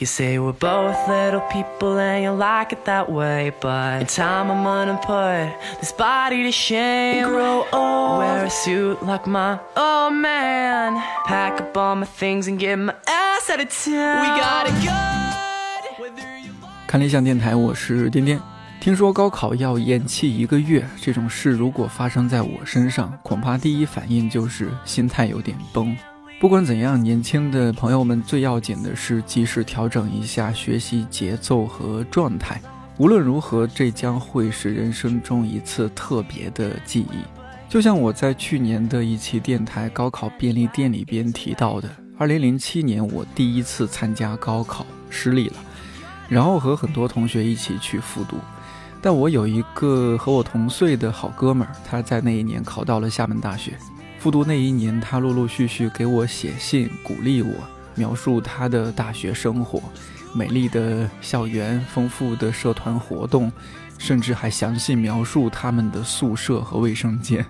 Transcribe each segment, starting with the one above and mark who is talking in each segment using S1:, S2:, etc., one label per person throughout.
S1: You say we're both little people and you like it that way. But in time, I'm gonna put this body to shame. Grow old, wear a suit like my old man. Pack up all my things and get my ass out of town. We got it good. Whether you
S2: 看理想电台，我是颠颠。听说高考要延期一个月，这种事如果发生在我身上，恐怕第一反应就是心态有点崩。不管怎样，年轻的朋友们最要紧的是及时调整一下学习节奏和状态。无论如何，这将会是人生中一次特别的记忆。就像我在去年的一期电台高考便利店里边提到的，2007年我第一次参加高考失利了，然后和很多同学一起去复读。但我有一个和我同岁的好哥们儿，他在那一年考到了厦门大学。复读那一年，他陆陆续续给我写信鼓励我，描述他的大学生活，美丽的校园，丰富的社团活动，甚至还详细描述他们的宿舍和卫生间。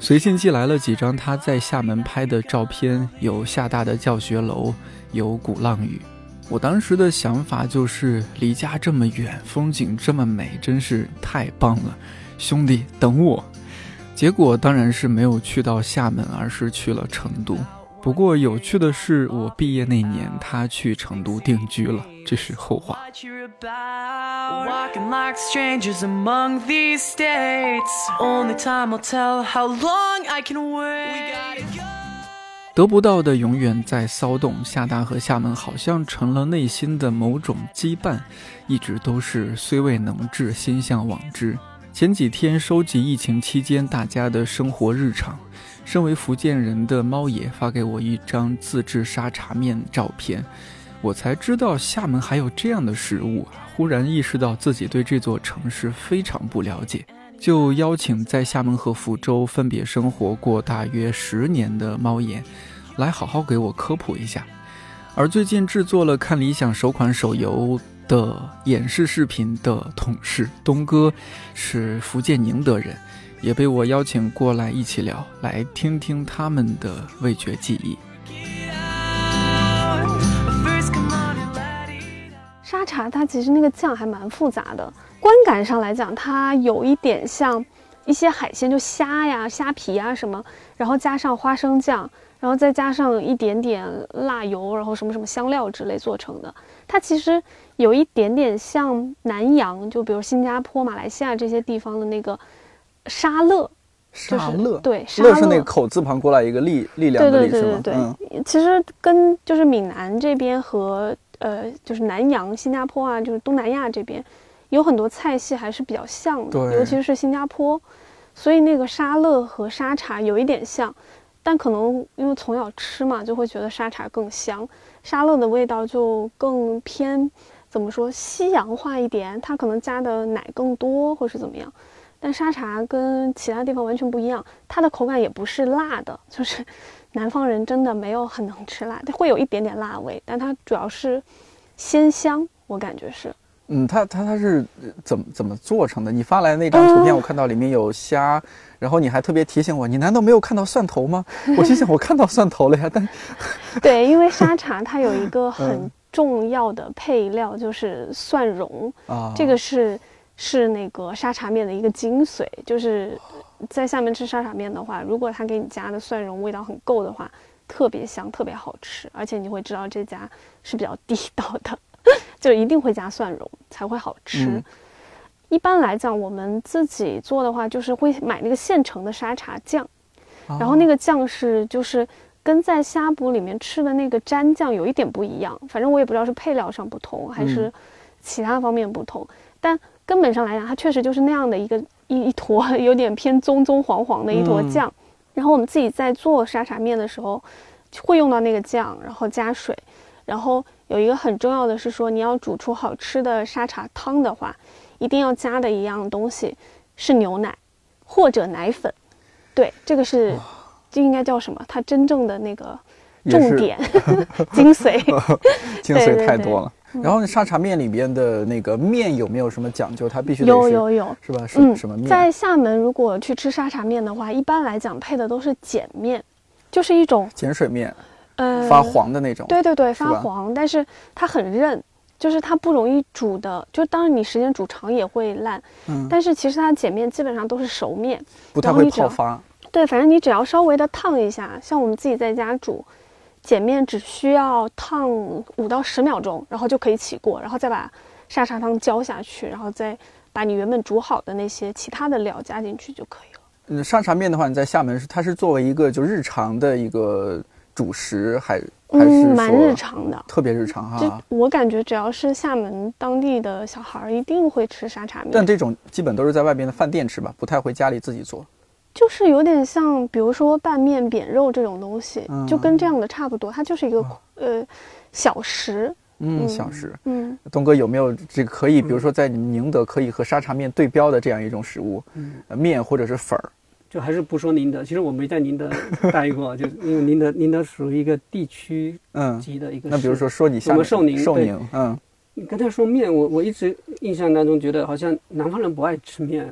S2: 随信寄来了几张他在厦门拍的照片，有厦大的教学楼，有鼓浪屿。我当时的想法就是离家这么远，风景这么美，真是太棒了，兄弟等我。结果当然是没有去到厦门，而是去了成都。不过有趣的是，我毕业那年，他去成都定居了。这是后话。得不到的永远在骚动，厦大和厦门好像成了内心的某种羁绊，一直都是虽未能至，心向往之。前几天收集疫情期间大家的生活日常，身为福建人的猫爷发给我一张自制沙茶面照片，我才知道厦门还有这样的食物！忽然意识到自己对这座城市非常不了解，就邀请在厦门和福州分别生活过大约十年的猫爷，来好好给我科普一下。而最近制作了看理想首款手游的演示视频的同事东哥，是福建宁德人，也被我邀请过来一起聊，来听听他们的味觉记忆。
S3: 沙茶它其实那个酱还蛮复杂的，观感上来讲，它有一点像一些海鲜，就虾呀、虾皮呀什么，然后加上花生酱，然后再加上一点点辣油，然后什么什么香料之类做成的。它其实有一点点像南洋，就比如新加坡、马来西亚这些地方的那个沙乐，
S2: 沙乐，
S3: 对沙
S2: 乐。是那个口字旁过来一个力力量
S3: 对
S2: 的力是吗？
S3: 对对对对，
S2: 嗯，
S3: 其实跟就是闽南这边和呃就是南洋、新加坡啊，就是东南亚这边有很多菜系还是比较像的，尤其是新加坡，所以那个沙乐和沙茶有一点像，但可能因为从小吃嘛，就会觉得沙茶更香，沙乐的味道就更偏怎么说西洋化一点，它可能加的奶更多或是怎么样。但沙茶跟其他地方完全不一样，它的口感也不是辣的，就是 南方人真的没有很能吃辣，它会有一点点辣味，但它主要是鲜香，我感觉是。
S2: 嗯，它它它是呃怎么怎么做成的？你发来那张图片，
S3: 嗯
S2: 我看到里面有虾，然后你还特别提醒我，你难道没有看到蒜头吗？我心想我看到蒜头了呀，但
S3: 对，因为沙 茶它有一个很
S2: 嗯
S3: 重要的配料，就是蒜蓉，
S2: 啊，
S3: 这个是是那个沙茶面的一个精髓，就是在厦门吃沙茶面的话，如果他给你加的蒜蓉味道很够的话，特别香，特别好吃，而且你会知道这家是比较地道的，就一定会加蒜蓉才会好吃。
S2: 嗯
S3: 一般来讲，我们自己做的话，就是会买那个现成的沙茶酱，然后那
S2: 个
S3: 个酱是就是跟在呷哺里面吃的那个蘸酱有一点不一样，反正我也不知道是配料上不同还是
S2: 嗯
S3: 其他方面不同，但根本上来讲，它确实就是那样的一个一一坨 有点偏棕棕黄黄的一坨
S2: 嗯
S3: 酱。然后我们自己在做沙茶面的时候，会用到那个酱，然后加水，然后有一个很重要的是说，你要煮出好吃的沙茶汤的话，一定要加的一样东西是牛奶或者奶粉。对，这个是这应该叫什么？它真正的那个重点 精髓。
S2: 精髓
S3: 对对对
S2: 太多了。然后沙茶面里边的那个面有没有什么讲究？它必须得
S3: 有有有，
S2: 是吧？是
S3: 嗯
S2: 什么面？
S3: 在厦门如果去吃沙茶面的话，一般来讲配的都是碱面，就是一种
S2: 碱水面
S3: 呃
S2: 发黄的那种。
S3: 对对对，发黄，但是它很韧，就是它不容易煮的，就当然你时间煮长也会烂，
S2: 嗯，
S3: 但是其实它碱面基本上都是熟面，
S2: 不太会泡发。
S3: 对，反正你只要稍微的烫一下，像我们自己在家煮，碱面只需要烫五到十秒钟，然后就可以起锅，然后再把沙茶汤浇下去，然后再把你原本煮好的那些其他的料加进去就可以了。
S2: 嗯，沙茶面的话，你在厦门是它是作为一个就日常的一个主食，还还是
S3: 嗯，蛮日常的。
S2: 特别日常
S3: 就
S2: 哈。
S3: 我感觉，只要是厦门当地的小孩儿，一定会吃沙茶面。
S2: 但这种基本都是在外边的饭店吃吧，不太会家里自己做。
S3: 就是有点像，比如说拌面、扁肉这种东西，
S2: 嗯
S3: 就跟这样的差不多。它就是一个、呃小食。
S2: 嗯，
S3: 嗯
S2: 小食。
S3: 嗯，
S2: 东哥有没有这个可以，比如说在你们宁德可以和沙茶面对标的这样一种食物，
S4: 嗯，
S2: 呃面或者是粉儿？
S4: 就还是不说宁德，其实我没在宁德 待过，就因为宁德宁德属于一个地区
S2: 嗯，
S4: 级的一个市。
S2: 那比如说说你厦门
S4: 我们寿宁
S2: 寿宁，嗯
S4: 你刚才说面，我我一直印象当中觉得好像南方人不爱吃面，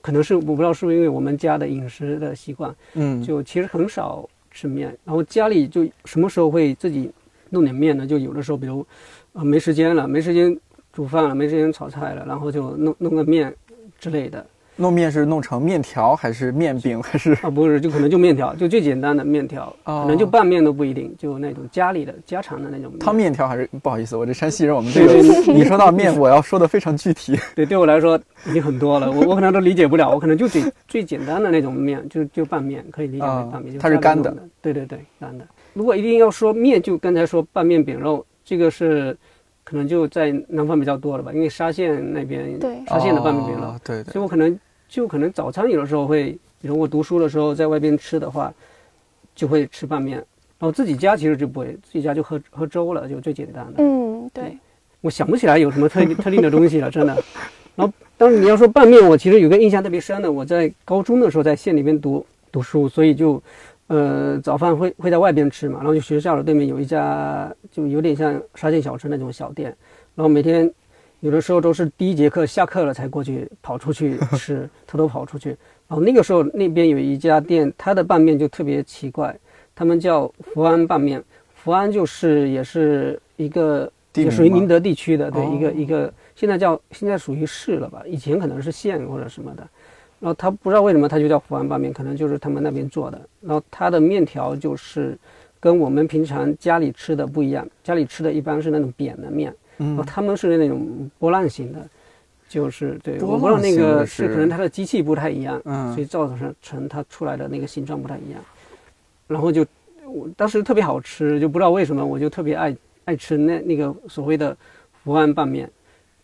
S4: 可能是我不知道是不是因为我们家的饮食的习惯，
S2: 嗯，
S4: 就其实很少吃面，然后家里就什么时候会自己弄点面呢？就有的时候，比如呃没时间了，没时间煮饭了，没时间炒菜了，然后就弄弄个面之类的
S2: 弄面是弄成面条还是面饼 还是？
S4: 啊，不是就可能就面条，就最简单的面条，
S2: 哦
S4: 可能就拌面都不一定，就那种家里的家常的那种
S2: 汤面条还是不好意思，我这山西人，我们这个
S4: 对对
S2: 你说到面，我要说的非常具体。
S4: 对，对我来说已经很多了，我我可能都理解不了，我可能就最最简单的那种面，就就拌面，可以理解
S2: 啊
S4: 为拌面，就
S2: 它是干的。
S4: 对对对，干的。如果一定要说面，就刚才说拌面饼肉，这个是可能就在南方比较多了吧，因为沙县那边
S3: 对
S4: 沙县的拌面饼肉，
S2: 哦对对
S4: 所以我可能就可能早餐有的时候会，比如我读书的时候在外边吃的话，就会吃拌面。然后自己家其实就不会，自己家就喝喝粥了，就最简单的。
S3: 嗯，对，
S4: 我想不起来有什么特特定的东西了，真的。然后，当然你要说拌面，我其实有个印象特别深的，我在高中的时候在县里面读读书，所以就，呃，早饭会会在外边吃嘛，然后就学校的对面有一家就有点像沙县小吃那种小店，然后每天有的时候都是第一节课下课了才过去跑出去 吃，偷偷跑出去。然后那个时候那边有一家店，它的拌面就特别奇怪，他们叫福安拌面，福安就是也是一个也属于宁德地区的，对，
S2: 哦
S4: 一个一个现在叫现在属于市了吧，以前可能是县或者什么的。然后他不知道为什么他就叫福安拌面，可能就是他们那边做的。然后它的面条就是跟我们平常家里吃的不一样，家里吃的一般是那种扁的面，
S2: 嗯，
S4: 他们是那种波浪形的，就是对，
S2: 波
S4: 我不知道那个
S2: 是
S4: 是。可能它的机器不太一样，
S2: 嗯。
S4: 所以造成成它出来的那个形状不太一样。然后就我当时特别好吃，就不知道为什么我就特别爱爱吃那那个所谓的福安拌面，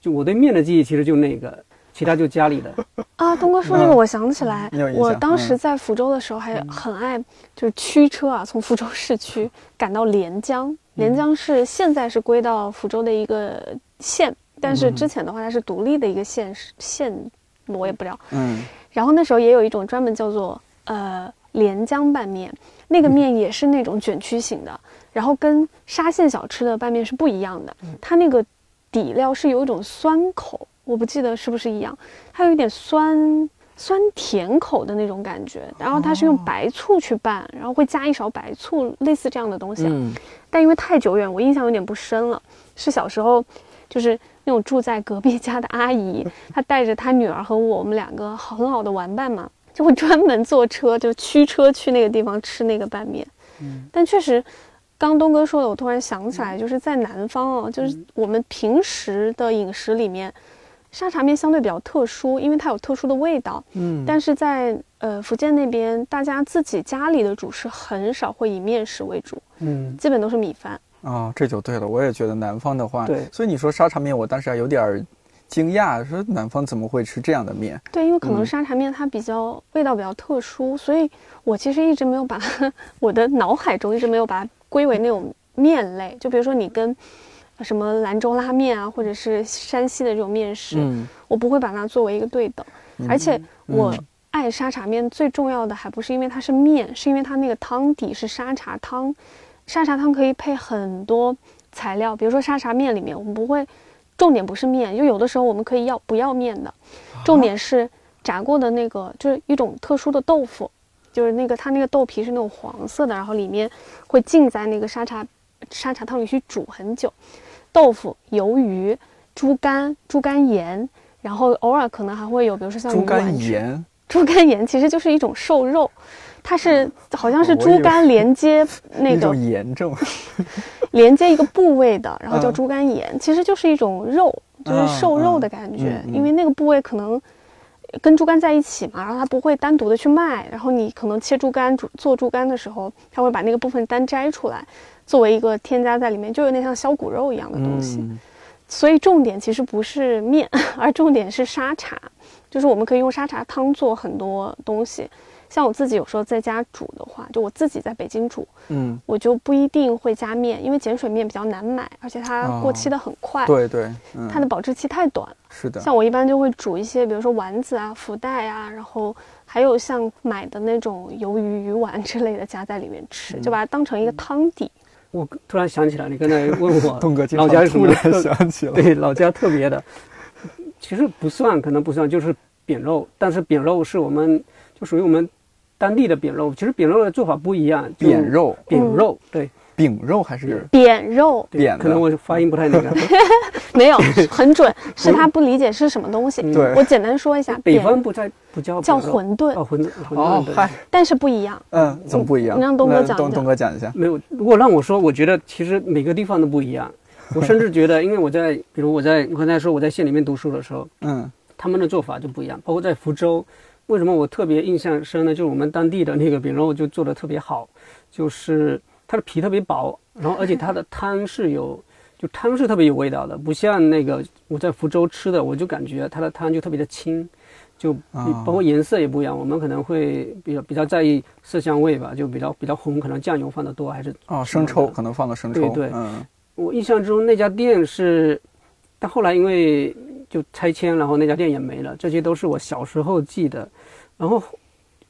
S4: 就我对面的记忆其实就那个，其他就家里的。
S3: 啊，东哥说这个，
S2: 嗯
S3: 我想起来我当时
S2: 嗯。
S3: 在福州的时候还很爱，就是驱车啊，从福州市区赶到连江。连江是现在是归到福州的一个县，但是之前的话它是独立的一个县市县，我也不知道。
S2: 嗯。
S3: 然后那时候也有一种专门叫做呃连江拌面，那个面也是那种卷曲型的，然后跟沙县小吃的拌面是不一样的，它那个底料是有一种酸口，我不记得是不是一样，它有一点酸酸甜口的那种感觉，然后它是用白醋去拌，然后会加一勺白醋，类似这样的东西啊。
S2: 嗯
S3: 但因为太久远，我印象有点不深了。是小时候，就是那种住在隔壁家的阿姨，她带着她女儿和我，我们两个好很好的玩伴嘛，就会专门坐车，就驱车去那个地方吃那个拌面。
S4: 嗯
S3: 但确实，刚东哥说的，我突然想起来，就是在南方哦，就是我们平时的饮食里面，沙茶面相对比较特殊，因为它有特殊的味道。
S2: 嗯，
S3: 但是在呃福建那边，大家自己家里的主食很少会以面食为主，
S4: 嗯，
S3: 基本都是米饭。
S2: 哦，这就对了。我也觉得南方的话，
S4: 对
S2: 所以你说沙茶面，我当时还有点儿惊讶，说南方怎么会吃这样的面？
S3: 对，因为可能
S2: 嗯
S3: 沙茶面它比较味道比较特殊，所以我其实一直没有把它，我的脑海中一直没有把它归为那种面类。就比如说你跟呃什么兰州拉面啊，或者是山西的这种面食，
S2: 嗯，
S3: 我不会把它作为一个对等。而且我
S2: 嗯
S3: 爱沙茶面最重要的还不是因为它是面，是因为它那个汤底是沙茶汤。沙茶汤可以配很多材料，比如说沙茶面里面我们不会，重点不是面，就有的时候我们可以要不要面的，重点是炸过的那个，就是一种特殊的豆腐，就是那个它那个豆皮是那种黄色的，然后里面会浸在那个沙茶沙茶汤里去煮很久。豆腐、鱿鱼、猪肝、猪肝盐，然后偶尔可能还会有，比如说像
S2: 猪肝盐，
S3: 猪肝盐其实就是一种瘦肉，它是好像是猪肝连接 那个
S2: 炎症。
S3: 连接一个部位的，然后叫
S2: 嗯。
S3: 猪肝盐，其实就是一种肉，就是瘦肉的感觉，
S2: 嗯嗯。嗯
S3: 因为那个部位可能跟猪肝在一起嘛，然后它不会单独的去卖，然后你可能切猪肝煮做猪肝的时候，它会把那个部分单摘出来，作为一个添加在里面，就有点像削骨肉一样的东西。
S2: 嗯
S3: 所以重点其实不是面，而重点是沙茶，就是我们可以用沙茶汤做很多东西。像我自己有时候在家煮的话，就我自己在北京煮，
S2: 嗯，
S3: 我就不一定会加面，因为碱水面比较难买，而且它过期的很快，
S2: 对对，嗯，
S3: 它的保质期太短了。
S2: 是的，
S3: 像我一般就会煮一些，比如说丸子啊、福袋啊，然后还有像买的那种鱿鱼、鱼丸之类的加在里面吃，
S2: 嗯
S3: 就把它当成一个汤底。
S4: 我突然想起来，你刚才 问我
S2: 东哥
S4: 老家有什
S2: 常突然
S4: 么特
S2: 想起了，
S4: 对老家特别的，其实不算，可能不算，就是扁肉，但是扁肉是我们就属于我们当地的扁肉。其实扁肉的做法不一样，
S2: 扁肉、
S4: 扁肉，对
S2: 饼肉还是
S3: 扁肉
S2: 扁
S4: 可能我发音不太那个。
S3: 没有 很准，是他不理解是什么东西。
S4: 嗯
S2: 对
S3: 我简单说一下，
S4: 北方不在不叫
S3: 叫馄饨，
S4: 哦，馄饨，馄饨，
S2: 嗨，
S3: 但是不一样。
S2: 嗯，怎么不一样？
S3: 你让东哥讲东
S2: 东哥讲一下。
S4: 没有，如果让我说，我觉得其实每个地方都不一样。我甚至觉得，因为我在，比如我在我刚才说我在县里面读书的时候，
S2: 嗯
S4: 他们的做法就不一样。包括在福州，为什么我特别印象深呢？就是我们当地的那个饼肉就做的特别好，就是它的皮特别薄，然后而且它的汤是有，就汤是特别有味道的，不像那个我在福州吃的，我就感觉它的汤就特别的清。就
S2: 啊
S4: 包括颜色也不一样，我们可能会比较比较在意色香味吧，就比较比较红，可能酱油放的多还是
S2: 哦，生抽可能放的生抽，
S4: 对对
S2: 嗯
S4: 我印象中那家店是，但后来因为就拆迁，然后那家店也没了。这些都是我小时候记得。然后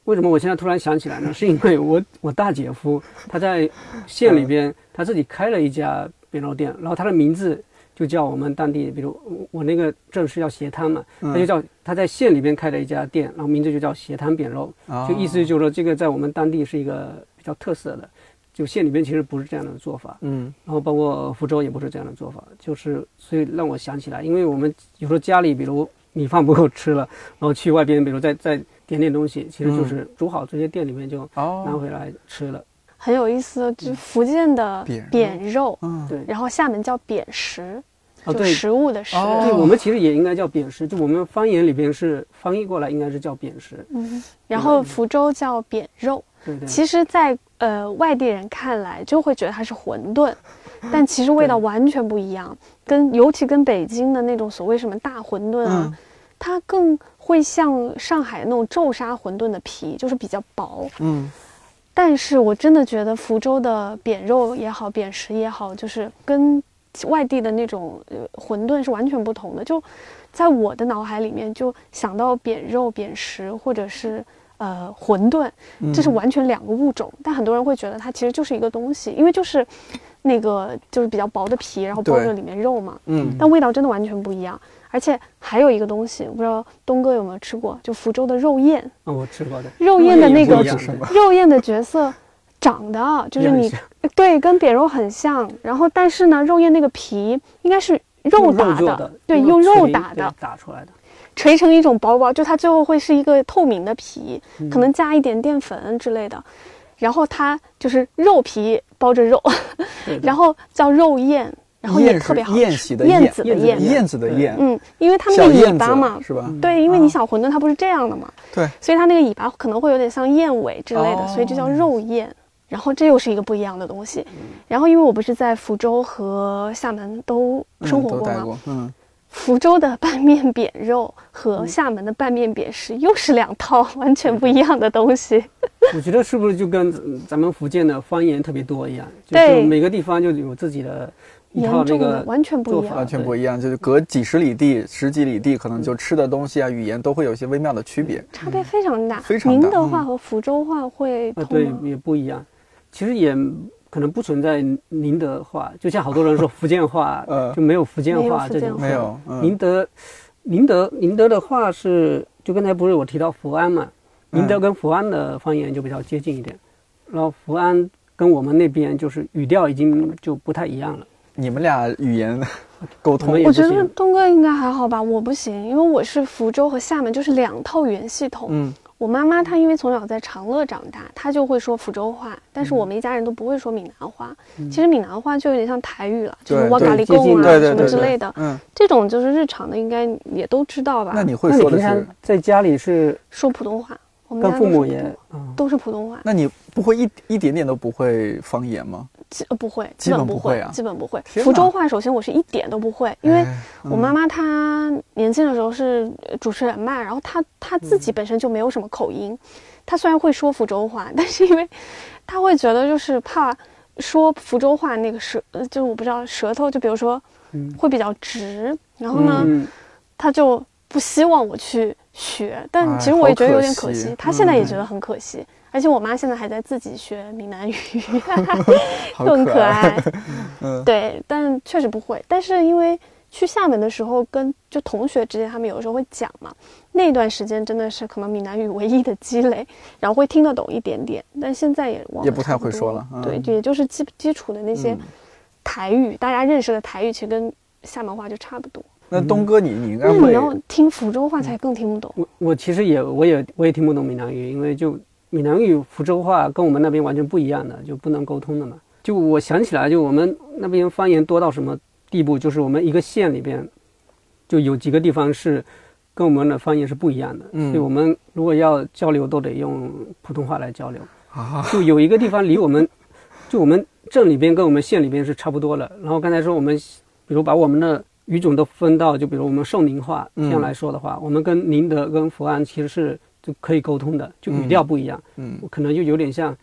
S4: 为什么我现在突然想起来呢？是因为我我大姐夫他在县里边他自己开了一家扁肉店，然后他的名字就叫我们当地，比如我我那个镇是叫斜滩嘛，他就叫他在县里边开了一家店，然后名字就叫斜滩扁肉，
S2: 哦
S4: 就意思就是说这个在我们当地是一个比较特色的。就县里边其实不是这样的做法，
S2: 嗯
S4: 然后包括福州也不是这样的做法，就是所以让我想起来，因为我们有时候家里比如米饭不够吃了，然后去外边比如再再点点东西，其实就是煮好这些店里面就拿
S2: 哦
S4: 回来吃了。
S3: 很有意思，就福建的
S2: 扁肉，嗯
S4: 对，
S3: 然后厦门叫扁食，就
S4: 哦对
S3: 食物的食。
S2: 哦
S4: 对，我们其实也应该叫扁食，就我们方言里边是翻译过来应该是叫扁食。
S3: 嗯，然后福州叫扁肉。
S4: 对对。
S3: 其实在，呃外地人看来就会觉得它是馄饨，但其实味道完全不一样。跟尤其跟北京的那种所谓什么大馄饨啊，
S2: 嗯
S3: 它更会像上海那种皱沙馄饨的皮，就是比较薄。
S2: 嗯
S3: 但是我真的觉得福州的扁肉也好，扁食也好，就是跟外地的那种呃馄饨是完全不同的。就在我的脑海里面，就想到扁肉、扁食或者是呃馄饨，这是完全两个物种。但很多人会觉得它其实就是一个东西，因为就是那个就是比较薄的皮，然后包着里面肉嘛。
S2: 嗯
S3: 但味道真的完全不一样。而且还有一个东西，我不知道东哥有没有吃过，就福州的肉燕。
S4: 啊，我吃过的。
S3: 肉燕的那个肉燕的角色长得就是你对跟扁肉很像，然后但是呢，肉燕那个皮应该是肉打的，对，用肉打的，
S4: 打出来的。
S3: 锤成一种薄薄，就它最后会是一个透明的皮，
S4: 嗯
S3: 可能加一点淀粉之类的，然后它就是肉皮包着肉，然后叫肉燕，然后也特别好燕
S2: 宴
S3: 子的燕
S4: 燕子的，
S2: 燕子的燕，
S3: 嗯，因为它那个尾巴嘛，
S2: 是吧？
S3: 对，因为你
S2: 啊
S3: 小馄饨它不是这样的嘛，
S2: 对，
S3: 所以它那个尾巴可能会有点像燕尾之类的，
S2: 哦
S3: 所以就叫肉燕。然后这又是一个不一样的东西。然后因为我不是在福州和厦门都
S2: 嗯
S3: 生活过吗？
S2: 嗯，
S3: 福州的拌面扁肉和厦门的拌面扁食又是两套完全不一样的东西。
S4: 我觉得是不是就跟嗯咱们福建的方言特别多一样？就是每个地方就有自己的一套那
S3: 严重的
S4: 个
S3: 完全不一样
S2: 完全不一样，就是隔几十里地、十几里地，可能就吃的东西啊、语言都会有一些微妙的区别。
S3: 差别非常大。
S2: 非常大
S3: 宁德话
S2: 嗯
S3: 和福州话会
S4: 啊，对？，也不一样。其实也可能不存在宁德话，就像好多人说 福建话，
S2: 呃
S4: 就没有福建话这种。
S2: 没有，嗯
S4: 宁德，宁德，宁德的话是，就刚才不是我提到福安嘛？宁德跟福安的方言就比较接近一点，然后福安跟我们那边就是语调已经就不太一样了。
S2: 你们俩语言 沟通
S4: 我
S3: 觉得东哥应该还好吧，我不行，因为我是福州和厦门，就是两套语言系统。
S2: 嗯
S3: 我妈妈她因为从小在长乐长大，她就会说福州话，但是我们一家人都不会说闽南话。其实闽南话就有点像台语了，就是
S2: 对
S3: 哇嘎里贡啊什么之类的，
S2: 嗯，
S3: 这种就是日常的，应该也都知道吧？
S2: 那你会说的是？
S4: 在家里是
S3: 说普通话，我们
S4: 跟
S3: 家
S4: 父母也
S3: 都是普通话，
S2: 那你不会一一点点都不会方言吗？
S3: 不会，
S2: 基本
S3: 不会
S2: 啊
S3: 基本不会。福州话首先我是一点都不会，因为
S2: 哎
S3: 我妈妈她年轻的时候是主持人嘛，然后她她自
S2: 嗯
S3: 己本身就没有什么口音，她虽然会说福州话，但是因为她会觉得就是怕说福州话那个舌，就是我不知道舌头，就比如说
S4: 嗯
S3: 会比较直，然后呢，
S4: 嗯
S3: 她就不希望我去学，但
S2: 哎
S3: 其实我也觉得有点
S2: 可惜
S3: 她现在也
S2: 嗯
S3: 觉得很可惜。而且我妈现在还在自己学闽南语，
S2: 好
S3: 就很可
S2: 可爱。
S3: 对，但确实不会。但是因为去厦门的时候，跟就同学之间，他们有时候会讲嘛，那段时间真的是可能闽南语唯一的积累，然后会听得懂一点点，但现在也忘
S2: 也不太会说了嗯。
S3: 对，也就是基基础的那些台语，大家认识的台语，其实跟厦门话就差不多。
S2: 那东哥你你应该会
S3: 那你要听福州话才更听不懂。
S4: 我我其实也我也我也听不懂闽南语，因为就闽南语福州话跟我们那边完全不一样的，就不能沟通的嘛。就我想起来，就我们那边方言多到什么地步，就是我们一个县里边就有几个地方是跟我们的方言是不一样的，
S2: 嗯
S4: 所以我们如果要交流都得用普通话来交流。
S2: 啊，
S4: 就有一个地方离我们，就我们镇里边跟我们县里边是差不多了。然后刚才说我们，比如把我们的语种都分到，就比如我们寿宁话这样来说的话，我们跟宁德跟福安其实是就可以沟通的，就语调不一样，
S2: 嗯。
S4: 可能就有点像，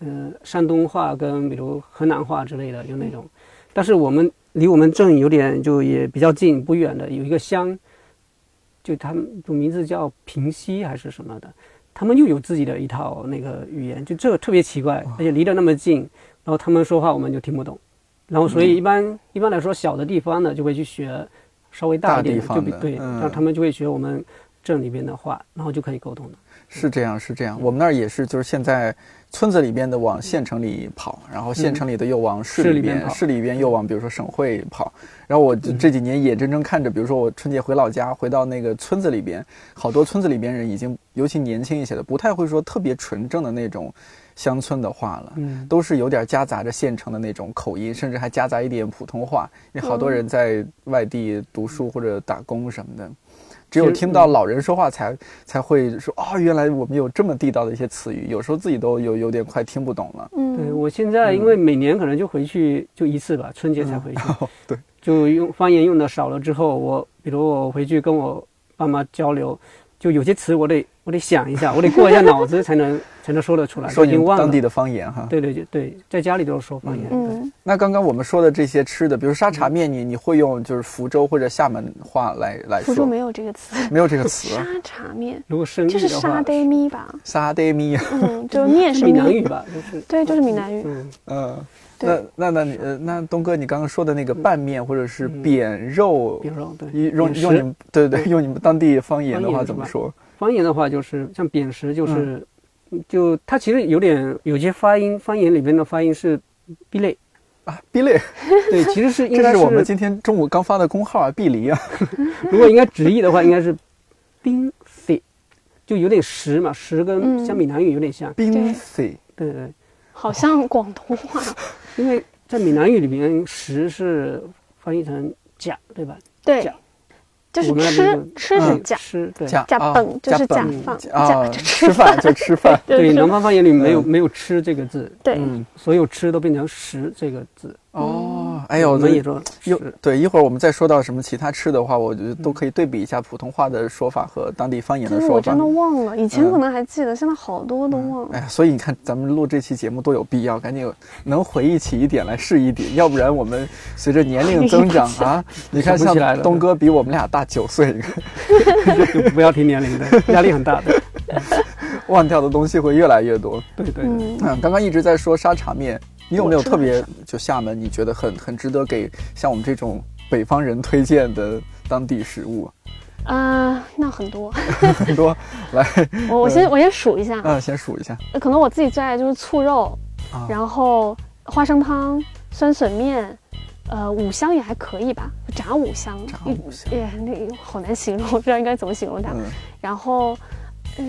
S4: 呃，山东话跟比如河南话之类的，就那种。但是我们离我们镇有点就也比较近不远的有一个乡，就他们就名字叫平西还是什么的，他们又有自己的一套那个语言，就这个特别奇怪，而且离得那么近，然后他们说话我们就听不懂，然后所以一般、一般来说小的地方呢就会去学稍微大一点
S2: 的
S4: 就比对，
S2: 嗯。
S4: 让他们就会学我们镇里边的话，然后就可以沟通的。
S2: 是这样，是这样。我们那儿也是，就是现在村子里边的往县城里跑，然后县城里的又往市里边，
S4: 市里边跑
S2: 市里边又往比如说省会跑。然后我这几年眼睁睁看着，比如说我春节回老家，回到那个村子里边，好多村子里边人已经，尤其年轻一些的，不太会说特别纯正的那种乡村的话了。
S4: 嗯，
S2: 都是有点夹杂着县城的那种口音，甚至还夹杂一点普通话。因为好多人在外地读书或者打工什么的，只有听到老人说话才才会说哦，原来我们有这么地道的一些词语。有时候自己都有有点快听不懂了。
S4: 嗯对
S3: 嗯，
S4: 我现在因为每年可能就回去就一次吧，春节才回去，
S2: 哦，对，
S4: 就用方言用的少了之后，我比如我回去跟我爸妈交流，就有些词我得我得想一下，我得过一下脑子才能 才能说得出来，
S2: 说你
S4: 已经忘了。
S2: 们当地的方言哈。
S4: 对对对对，在家里都是说方言。
S3: 嗯，
S2: 那刚刚我们说的这些吃的，比如沙茶面，你你会用就是福州或者厦门话来来说？
S3: 福州没有这个词，
S2: 没有这个词
S3: 沙
S2: 啊，
S3: 茶面，
S4: 如果生
S3: 就是沙爹咪吧？
S2: 沙爹咪。
S3: 嗯，就是面是
S4: 闽南语，吧，就是
S3: 对，就是闽南语。
S4: 嗯，
S2: 嗯，那那那你呃，那东哥，你刚刚说的那个拌面或者是扁肉
S4: 扁肉对，
S2: 用用你们对对对用你们当地方言的话怎么说？
S4: 方言的话就是像扁食，
S2: 嗯
S4: 就是、就它其实有点有些发音，方言里边的发音是 b 类，
S2: 啊，b 类，
S4: 对，其实是 应该
S2: 这是我们今天中午刚发的公号啊，b 离啊。
S4: 如果应该直译的话，应该是冰 C，就有点实嘛，实跟
S3: 嗯
S4: 像闽南语有点像。
S2: 冰 C
S4: 对对对，
S3: 好像广东话。
S4: 因为在闽南语里面，食是翻译成甲，对吧？
S3: 对
S4: 甲，
S3: 就是
S4: 我们那
S3: 吃吃是
S4: 嗯
S3: 甲，
S4: 吃对。
S2: 甲啊
S3: 就是甲
S2: 本
S3: 放，
S2: 啊
S3: 甲，就
S2: 吃饭 就吃饭。
S4: 对，南方方言里没有
S2: 嗯
S4: 没有“吃”这个字，
S3: 对
S4: 嗯，所有吃都变成“食”这个字。
S2: 哦，哎呦，所
S4: 以说
S2: 又对，一会儿我们再说到什么其他吃的话，我觉得都可以对比一下普通话的说法和当地方言的说法
S3: 我真的。忘了，以前
S2: 嗯
S3: 可能还记得，现在好多都忘了。
S2: 哎呀，所以你看，咱们录这期节目多有必要，赶紧能回忆起一点来是一点，要不然我们随着年龄增长啊，你看像东哥比我们俩大九岁，你看
S4: 不要提年龄的，压力很大的。
S2: 忘掉的东西会越来越多。
S4: 对对
S3: 嗯，
S2: 刚刚一直在说沙茶面，你有没有特别就厦门你觉得很很值得给像我们这种北方人推荐的当地食物？
S3: 啊、那很多。
S2: 很多，来，
S3: 我我先我先数一下，
S2: 嗯，先数一下。
S3: 可能我自己最爱就是醋肉，
S2: 啊
S3: 然后花生汤、酸笋面，呃，五香也还可以吧，炸五香，
S2: 炸五香
S3: 耶那个好难形容，我 不知道应该怎么形容它。
S2: 嗯，
S3: 然后，呃，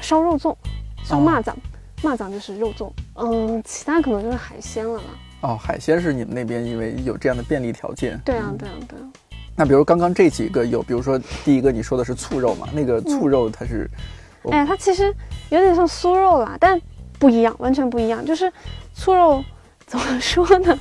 S3: 烧肉粽，烧
S2: 哦
S3: 蚂蚱，蚂蚱就是肉粽，嗯，其他可能就是海鲜了吧。
S2: 哦，海鲜是你们那边因为有这样的便利条件。
S3: 对啊，对啊，对啊。
S2: 那比如刚刚这几个有，比如说第一个你说的是醋肉嘛，那个
S3: 嗯
S2: 醋肉它是，哦
S3: 哎呀，它其实有点像酥肉啦，但不一样，完全不一样。就是醋肉 怎么说呢？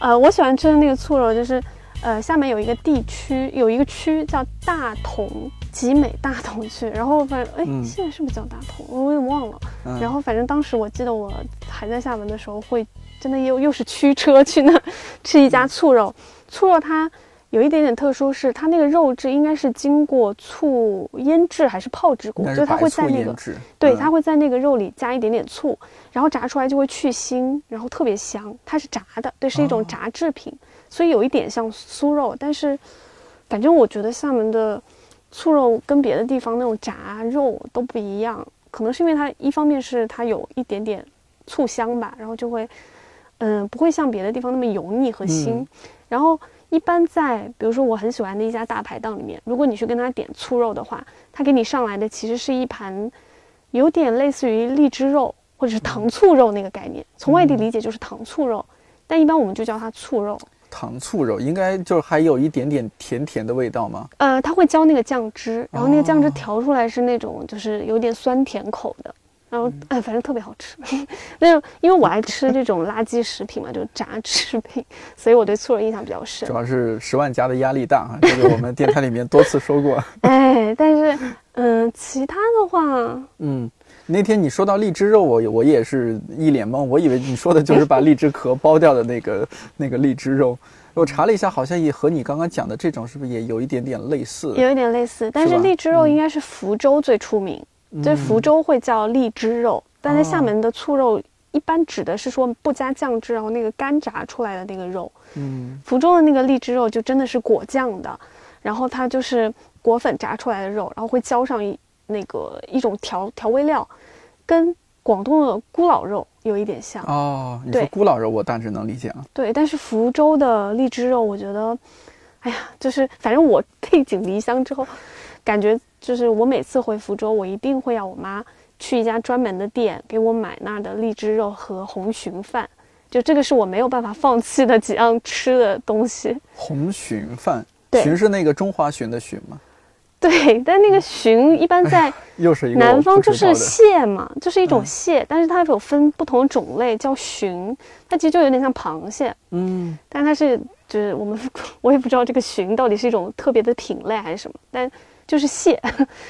S3: 呃，我喜欢吃的那个醋肉就是，呃，下面有一个地区，有一个区叫大同集美大同去，然后反正哎，
S2: 嗯
S3: 现在是不是叫大同？我有点忘了。
S2: 嗯，
S3: 然后反正当时我记得我还在厦门的时候，会真的又又是驱车去那吃一家醋肉。醋肉它有一点点特殊，是它那个肉质应该是经过醋腌制还是泡制过，就它会在那个对，
S2: 嗯
S3: 它会在那个肉里加一点点醋，然后炸出来就会去腥，然后特别香。它是炸的，对，是一种
S2: 哦
S3: 炸制品，所以有一点像酥肉，但是反正我觉得厦门的醋肉跟别的地方那种炸肉都不一样，可能是因为它一方面是它有一点点醋香吧，然后就会嗯、不会像别的地方那么油腻和腥，
S2: 嗯
S3: 然后。一般在比如说我很喜欢的一家大排档里面，如果你去跟他点醋肉的话，他给你上来的其实是一盘有点类似于荔枝肉或者是糖醋肉那个概念，从外地理解就是糖醋肉，但一般我们就叫它醋肉。
S2: 糖醋肉应该就是还有一点点甜甜的味道吗？
S3: 呃，它会浇那个酱汁，然后那个酱汁
S2: 哦
S3: 调出来是那种就是有点酸甜口的，然后哎，反正特别好吃。那因为我爱吃这种垃圾食品嘛，就是炸制品，所以我对醋肉印象比较深
S2: 主。要是十万加的压力大啊，这个我们电台里面多次说过。
S3: 哎，但是嗯、其他的话，
S2: 嗯，那天你说到荔枝肉，我我也是一脸懵，我以为你说的就是把荔枝壳剥掉的那个 那个荔枝肉。我查了一下，好像也和你刚刚讲的这种是不是也有一点点类似？
S3: 有一点类似，但是荔枝肉
S2: 嗯
S3: 应该是福州最出名，就是福
S2: 嗯
S3: 州会叫荔枝肉，但在厦
S2: 哦
S3: 门的醋肉一般指的是说不加酱汁，然后那个干炸出来的那个肉。
S2: 嗯
S3: 福州的那个荔枝肉就真的是果酱的，然后它就是果粉炸出来的肉，然后会浇上一那个一种调调味料，跟广东的咕老肉有一点像。
S2: 哦，你说咕老肉，我大致能理解啊。
S3: 对，但是福州的荔枝肉，我觉得，哎呀，就是反正我背井离乡之后，感觉就是我每次回福州，我一定会要我妈去一家专门的店给我买那儿的荔枝肉和红鲟饭，就这个是我没有办法放弃的几样吃的东西。
S2: 红鲟饭，
S3: 对
S2: 鲟是那个中华鲟的鲟吗？
S3: 对，但那个鲟一般在 南方就是蟹嘛，就是一种
S2: 嗯。
S3: 蟹，但是它有分不同的种类，叫鲟，它其实就有点像螃蟹，
S2: 嗯。
S3: 但它是就是我们 我也不知道这个鲟到底是一种特别的品类还是什么，但就是蟹。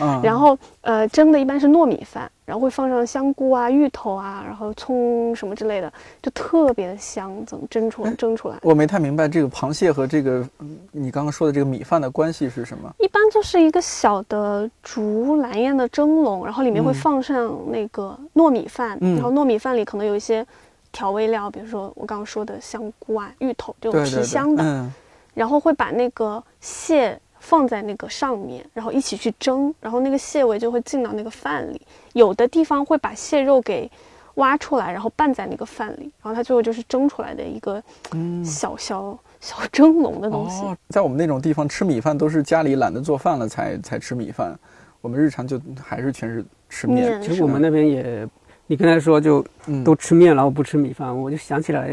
S2: 嗯，
S3: 然后呃蒸的一般是糯米饭，然后会放上香菇啊、芋头啊，然后葱什么之类的，就特别的香。怎么蒸出来？蒸出来
S2: 我没太明白这个螃蟹和这个嗯你刚刚说的这个米饭的关系是什么？
S3: 一般就是一个小的竹蓝烟的蒸笼，然后里面会
S2: 嗯
S3: 放上那个糯米饭，
S2: 嗯
S3: 然后糯米饭里可能有一些调味料，比如说我刚刚说的香菇啊、芋头这种
S2: 对对对，
S3: 提香的，
S2: 嗯
S3: 然后会把那个蟹放在那个上面，然后一起去蒸，然后那个蟹味就会进到那个饭里。有的地方会把蟹肉给挖出来，然后拌在那个饭里，然后它最后就是蒸出来的一个
S2: 嗯。
S3: 小小小蒸笼的东西。
S2: 哦，在我们那种地方吃米饭都是家里懒得做饭了才才吃米饭，我们日常就还是全是吃面。
S3: 面
S4: 其实我们那边也，你刚才说就
S2: 嗯
S4: 都吃面，然后不吃米饭，我就想起来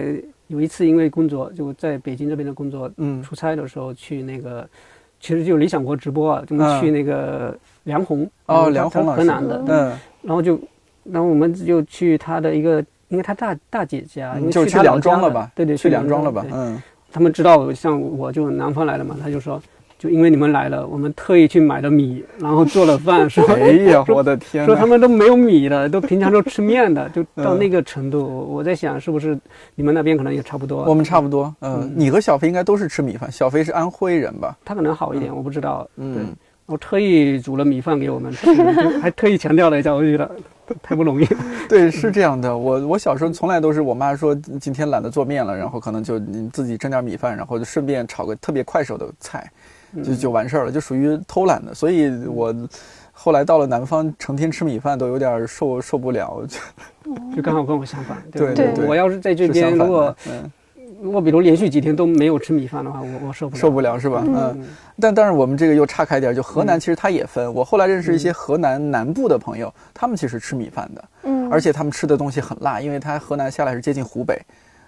S4: 有一次因为工作就在北京这边的工作，
S2: 嗯
S4: 出差的时候去那个，其实就理想国直播啊，就
S2: 嗯
S4: 去那个梁红
S2: 哦，梁红
S4: 河南的，
S2: 嗯，
S4: 然后就，然后我们就去他的一个，因为他大大姐家，因为
S2: 就去梁庄了吧？
S4: 对对，
S2: 去梁庄了吧？嗯，
S4: 他们知道像我就南方来的嘛，他就说，就因为你们来了，我们特意去买了米，然后做了饭，说
S2: 哎呀，我的天
S4: 说他！们都没有米的，都平常都吃面的，就到
S2: 嗯
S4: 那个程度。我在想，是不是你们那边可能也差不多？
S2: 我们差不多，嗯
S4: 嗯，
S2: 你和小飞应该都是吃米饭，小飞是安徽人吧？
S4: 他可能好一点，我不知道。
S2: 嗯，
S4: 我特意煮了米饭给我们吃，还特意强调了一下，我觉得太不容易了。
S2: 对，是这样的。我我小时候从来都是我妈说今天懒得做面了，然后可能就你自己蒸点米饭，然后就顺便炒个特别快手的菜。就就完事儿了，就属于偷懒的。所以我后来到了南方，成天吃米饭都有点受受不了。
S4: 就刚好跟我相反。
S2: 对
S3: 对对
S4: 我要是在这边，如果
S2: 嗯
S4: 如果比如连续几天都没有吃米饭的话，我我受不了。
S2: 受不了是吧？嗯。
S4: 嗯，
S2: 但但是我们这个又岔开点儿，就河南其实它也分。我后来认识一些河南南部的朋友，他们其实吃米饭的，
S3: 嗯，
S2: 而且他们吃的东西很辣，因为它河南下来是接近湖北，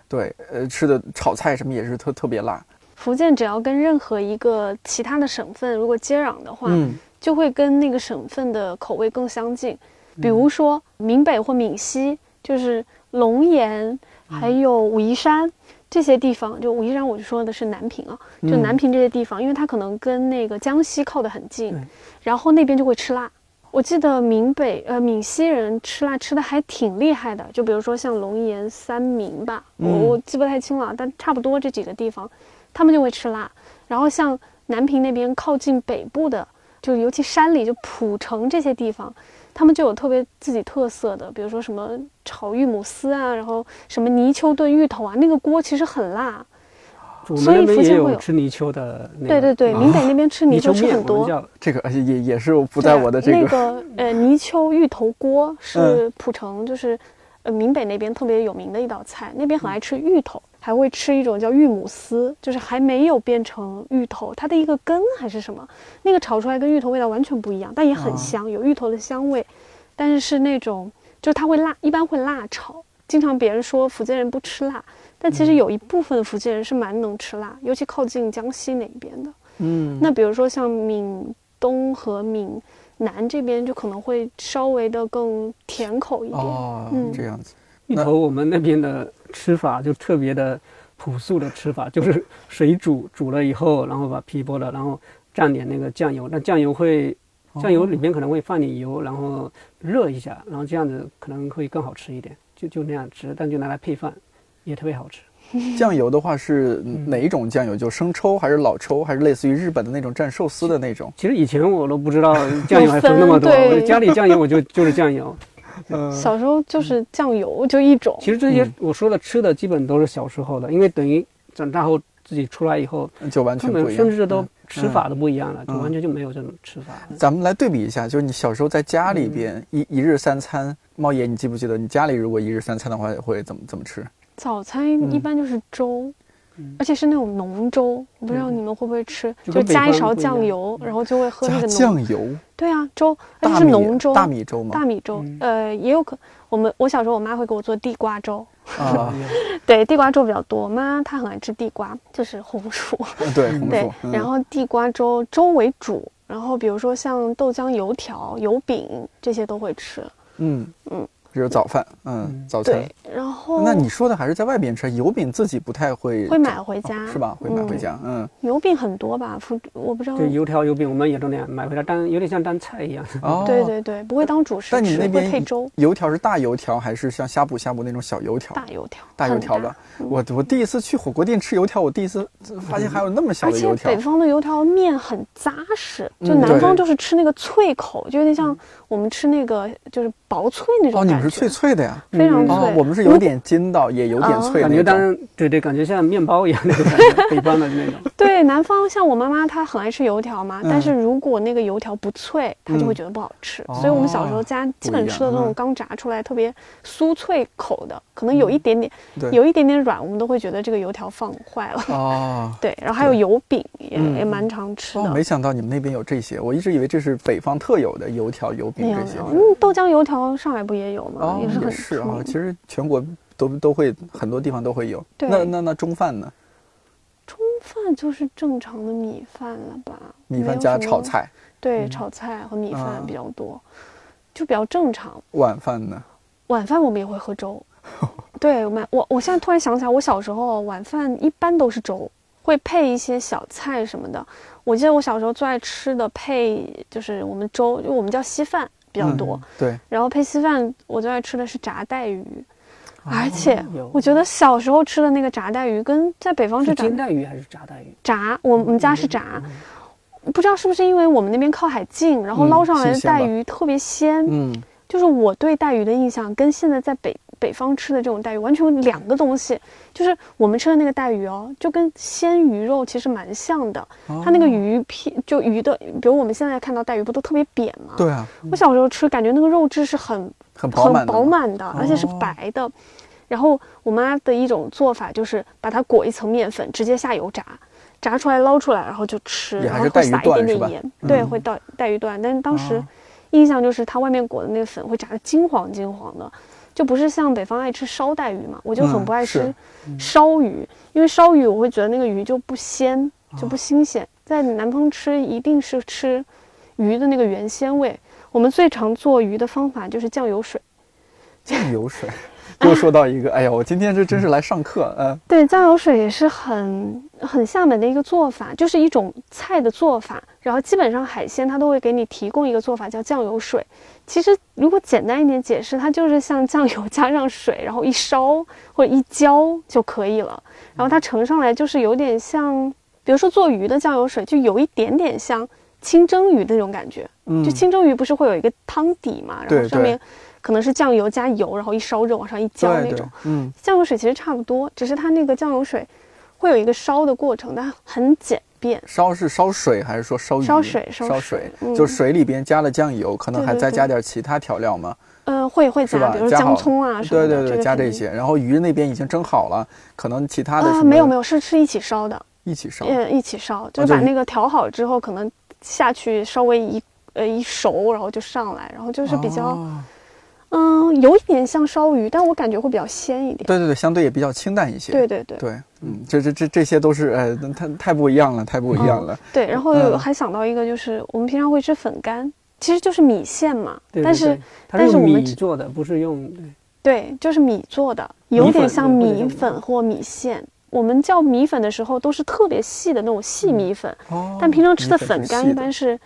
S2: 对，呃，吃的炒菜什么也是特特别辣。
S3: 福建只要跟任何一个其他的省份如果接壤的话，
S2: 嗯
S3: 就会跟那个省份的口味更相近。比如说闽北或闽西，就是龙岩，还有武夷山这些地方。就武夷山，我就说的是南平啊，就
S2: 嗯
S3: 南平这些地方，因为它可能跟那个江西靠得很近
S4: 对，
S3: 然后那边就会吃辣。我记得闽北呃闽西人吃辣吃的还挺厉害的，就比如说像龙岩、三明吧，我
S2: 嗯
S3: 我记不太清了，但差不多这几个地方，他们就会吃辣。然后像南平那边靠近北部的，就尤其山里，就蒲城这些地方，他们就有特别自己特色的，比如说什么炒玉母丝啊，然后什么泥鳅炖芋头啊，那个锅其实很辣。所以福建会有
S4: 有吃泥鳅的那个。
S3: 对对对，
S2: 啊
S3: 闽北那边吃泥鳅吃很多。
S2: 这个也也也是不在我的这个。
S3: 那个呃 泥鳅芋头锅
S2: 嗯
S3: 是蒲城，就是呃闽北那边特别有名的一道菜，那边很爱吃芋头，还会吃一种叫玉母丝，就是还没有变成芋头，它的一个根还是什么，那个炒出来跟芋头味道完全不一样，但也很
S2: 啊
S3: 香，有芋头的香味，但是是那种就是它会辣，一般会辣炒。经常别人说福建人不吃辣，但其实有一部分的福建人是蛮能吃辣，尤其靠近江西那边的。
S2: 嗯，
S3: 那比如说像闽东和闽南这边，就可能会稍微的更甜口一点。
S2: 哦
S3: 嗯
S2: 这样子。
S4: 芋头，我们那边的吃法就特别的朴素的吃法，就是水煮煮了以后，然后把皮剥了，然后蘸点那个酱油，那酱油会酱油里面可能会放点油，然后热一下，然后这样子可能会更好吃一点，就就那样吃，但就拿来配饭，也特别好吃。
S2: 酱油的话是
S3: 嗯
S2: 哪一种酱油？就生抽还是老抽，还是类似于日本的那种蘸寿司的那种？
S4: 其实以前我都不知道酱油还分那么多，我家里酱油我就就是酱油。
S2: 嗯
S3: 小时候就是酱油 就一种，
S4: 其实这些我说的吃的基本都是小时候的，因为等于长大后自己出来以后，
S2: 就完全不一样。
S4: 甚至都
S2: 嗯
S4: 吃法都不一样了，
S2: 嗯
S4: 就完全就没有这种吃法。
S2: 咱们来对比一下，就是你小时候在家里边
S3: 嗯
S2: 一一日三餐，猫爷，你记不记得你家里如果一日三餐的话会怎么怎么吃？
S3: 早餐一般就是粥。
S4: 嗯
S3: 而且是那种浓粥，我不知道你们会不会吃，
S4: 就
S3: 就加一勺酱油，然后就会喝那个浓。
S2: 酱油，
S3: 对啊，粥，而且是浓粥，
S2: 大米粥吗？
S3: 大米粥。
S4: 嗯
S3: 呃，也有可，我们我小时候我妈会给我做地瓜粥，
S2: 啊，
S3: 对，地瓜粥比较多。我妈她很爱吃地瓜，就是红薯。
S2: 对，红
S3: 对然后地瓜粥粥为主，然后比如说像豆浆油条、油饼这些都会吃。
S2: 嗯
S3: 嗯，
S2: 这是早饭，嗯
S4: 嗯，
S2: 早餐
S3: 对。，然后
S2: 那你说的还是在外边吃，油饼自己不太会
S3: 会买回家
S2: 哦是吧？会买回
S3: 嗯
S2: 家，嗯。
S3: 油饼很多吧？福我不知道。
S4: 对，油条、油饼我们也都那样买回来当有点像当菜一样。
S2: 哦，
S3: 对对对，不会当主食，
S2: 但你那边
S3: 会配粥。
S2: 油条是大油条还是像呷哺呷哺那种小油条？
S3: 大油条，
S2: 大油条的。我我第一次去火锅店吃油条，我第一次发现还有那么小的油条
S3: 北。方的油条面很扎实，就
S2: 嗯
S3: 南方就是吃那个脆口，就有点像我们吃那个就是薄脆那种
S2: 哦，
S3: 感觉。
S2: 你们是脆脆的呀？
S3: 非常脆。
S2: 哦，我们是有点筋道，也有点脆
S4: 感觉。当对对，感觉像面包一样那种感觉，北方的那种。
S3: 对南方，像我妈妈她很爱吃油条嘛，
S2: 嗯
S3: 但是如果那个油条不脆，她就会
S2: 嗯
S3: 觉得不好吃。
S2: 哦
S3: 所以我们小时候家基本吃的那种刚炸出来特别酥脆口的，可能有一点点、
S2: 对
S3: 有一点点软，我们都会觉得这个油条放坏了。
S2: 哦
S3: 对，然后还有油饼也、
S2: 嗯
S3: 也蛮常吃
S2: 哦，
S3: 的。
S2: 没想到你们那边有这些，我一直以为这是北方特有的油条、油饼这些。
S3: 嗯，豆浆油条上海不也有吗？
S2: 哦，
S3: 也是很
S2: 是啊，其实全国都都会很多地方都会有。
S3: 对
S2: 那那那中饭呢？
S3: 中饭就是正常的米饭了吧？
S2: 米饭加炒，菜。
S3: 对，
S4: 嗯
S3: 炒菜和米
S2: 啊
S3: 饭比较多，就比较正常。
S2: 晚饭呢？
S3: 晚饭我们也会喝粥，对，我们我我现在突然想起来，我小时候晚饭一般都是粥，会配一些小菜什么的。我记得我小时候最爱吃的配就是我们粥，就我们叫稀饭比较多，
S2: 嗯对，
S3: 然后配稀饭我最爱吃的是炸带鱼，
S2: 哦
S3: 而且我觉得小时候吃的那个炸带鱼跟在北方吃
S4: 是
S3: 炸
S4: 带鱼还是炸带鱼？
S3: 炸，我们家是炸，不知道是不是因为我们那边靠海近，然后
S2: 嗯
S3: 捞上来的带鱼特别鲜，
S2: 嗯，
S3: 就是我对带鱼的印象跟现在在北北方吃的这种带鱼完全两个东西。就是我们吃的那个带鱼哦，就跟鲜鱼肉其实蛮像的。它那个鱼片就鱼的，比如我们现在看到带鱼不都特别扁吗？
S2: 对啊，
S3: 我小时候吃，感觉那个肉质是很
S2: 很饱满
S3: 很饱满的，而且是
S2: 哦
S3: 白的。然后我妈的一种做法就是把它裹一层面粉，直接下油炸，炸出来捞出来，然后就吃，然后会撒一点点盐，对，
S2: 嗯
S3: 会带带鱼段。但是当时
S2: 哦
S3: 印象就是它外面裹的那个粉会炸得金黄金黄的，就不是像北方爱吃烧带鱼嘛，我就很
S2: 嗯
S3: 不爱吃烧鱼，因为烧鱼我会觉得那个鱼就不鲜，就
S2: 哦
S3: 不新鲜。在南方吃一定是吃鱼的那个原鲜味。我们最常做鱼的方法就是酱油水。
S2: 酱油水。又说到一个，哎呀，我今天这真是来上课，嗯、
S3: 对，酱油水也是很很厦门的一个做法，就是一种菜的做法。然后基本上海鲜它都会给你提供一个做法叫酱油水。其实如果简单一点解释，它就是像酱油加上水，然后一烧或者一浇就可以了。然后它盛上来就是有点像，比如说做鱼的酱油水，就有一点点像清蒸鱼的那种感觉。
S2: 嗯
S3: 就清蒸鱼不是会有一个汤底嘛，然后上面可能是酱油加油，然后一烧热往上一浇
S2: 对对
S3: 那种。，
S2: 嗯，
S3: 酱油水其实差不多，只是它那个酱油水会有一个烧的过程，但很简便。
S2: 烧是烧水还是说烧鱼？
S3: 烧水烧
S2: 烧
S3: 水嗯
S2: 就水里边加了酱油，可能还再加点其他调料吗？
S3: 呃，会会加，比如姜葱啊什么的。
S2: 对对对，加这些，然后鱼那边已经蒸好了，可能其他的
S3: 啊、没有没有，是是一起烧的，
S2: 一起烧。
S3: 嗯，一起烧，就是把那个调好之后，可能下去稍微一呃一熟，然后就上来，然后就是比较有一点像烧鱼，但我感觉会比较鲜一点。
S2: 对对对，相对也比较清淡一些。
S3: 对对对
S2: 对，嗯，这这这这些都是呃，太太不一样了，太不一样了。
S3: 对，然后
S2: 嗯
S3: 还想到一个，就是我们平常会吃粉干，其实就是米线嘛，
S4: 对对
S3: 但是但是我们
S4: 做的，不是用对
S3: 对，就是米做的，有点像米
S4: 米粉或
S3: 米线。我们叫米粉的时候，都是特别细的那种细米粉，
S2: 哦
S3: 但平常吃的
S2: 粉
S3: 粉干一般是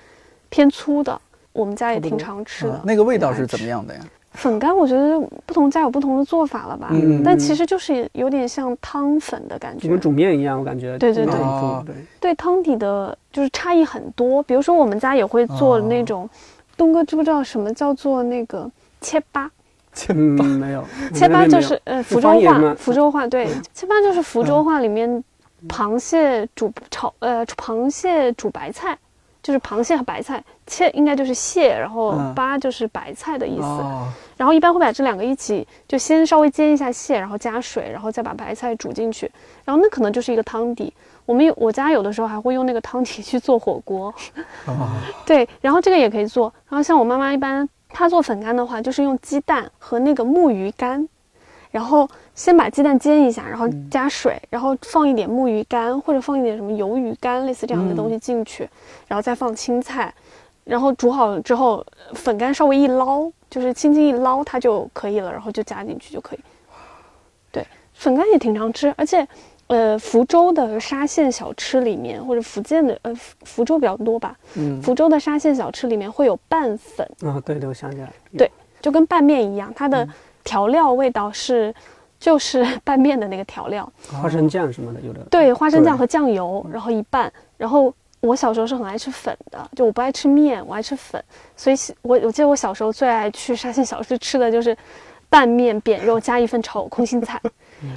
S3: 偏粗的。我们家也挺常吃的。
S2: 啊那个味道是怎么样的呀？
S3: 粉干我觉得不同家有不同的做法了吧，
S2: 嗯
S3: 但其实就是有点像汤粉的感觉
S4: 就跟。煮面一样，我感觉。
S3: 对对对
S2: 哦
S4: 对，
S3: 对汤底的就是差异很多，比如说我们家也会做
S2: 哦
S3: 那种，东哥知不知道什么叫做那个切巴？
S4: 切巴，没有。
S3: 切巴就是呃福州话福州话对，切巴就是福州话里面螃蟹煮炒呃螃蟹煮白菜，就是螃蟹和白菜，切应该就是蟹，然后八就是白菜的意思。
S2: 哦，
S3: 然后一般会把这两个一起，就先稍微煎一下蟹，然后加水，然后再把白菜煮进去，然后那可能就是一个汤底。我们有我家有的时候还会用那个汤底去做火锅，
S2: 哦，
S3: 对，然后这个也可以做。然后像我妈妈一般，她做粉干的话，就是用鸡蛋和那个木鱼干，然后先把鸡蛋煎一下，然后加水，然后放一点木鱼干或者放一点什么鱿鱼干，类似这样的东西进去，然后再放青菜，然后煮好了之后，呃粉干稍微一捞，就是轻轻一捞它就可以了，然后就加进去就可以。对，粉干也挺常吃，而且。呃，福州的沙县小吃里面，或者福建的，呃，福福州比较多吧，
S2: 嗯，
S3: 福州的沙县小吃里面会有拌粉，
S4: 啊，对对，我想起来了。
S3: 对就跟拌面一样，它
S2: 嗯
S3: 的调料味道是就是拌面的那个调料，
S4: 花生酱什么的，有的。
S3: 对，花生酱和酱油，然后一拌，然后。我小时候是很爱吃粉的，就我不爱吃面，我爱吃粉，所以我我记得我小时候最爱去沙县小吃吃的就是拌面、扁肉加一份炒空心菜，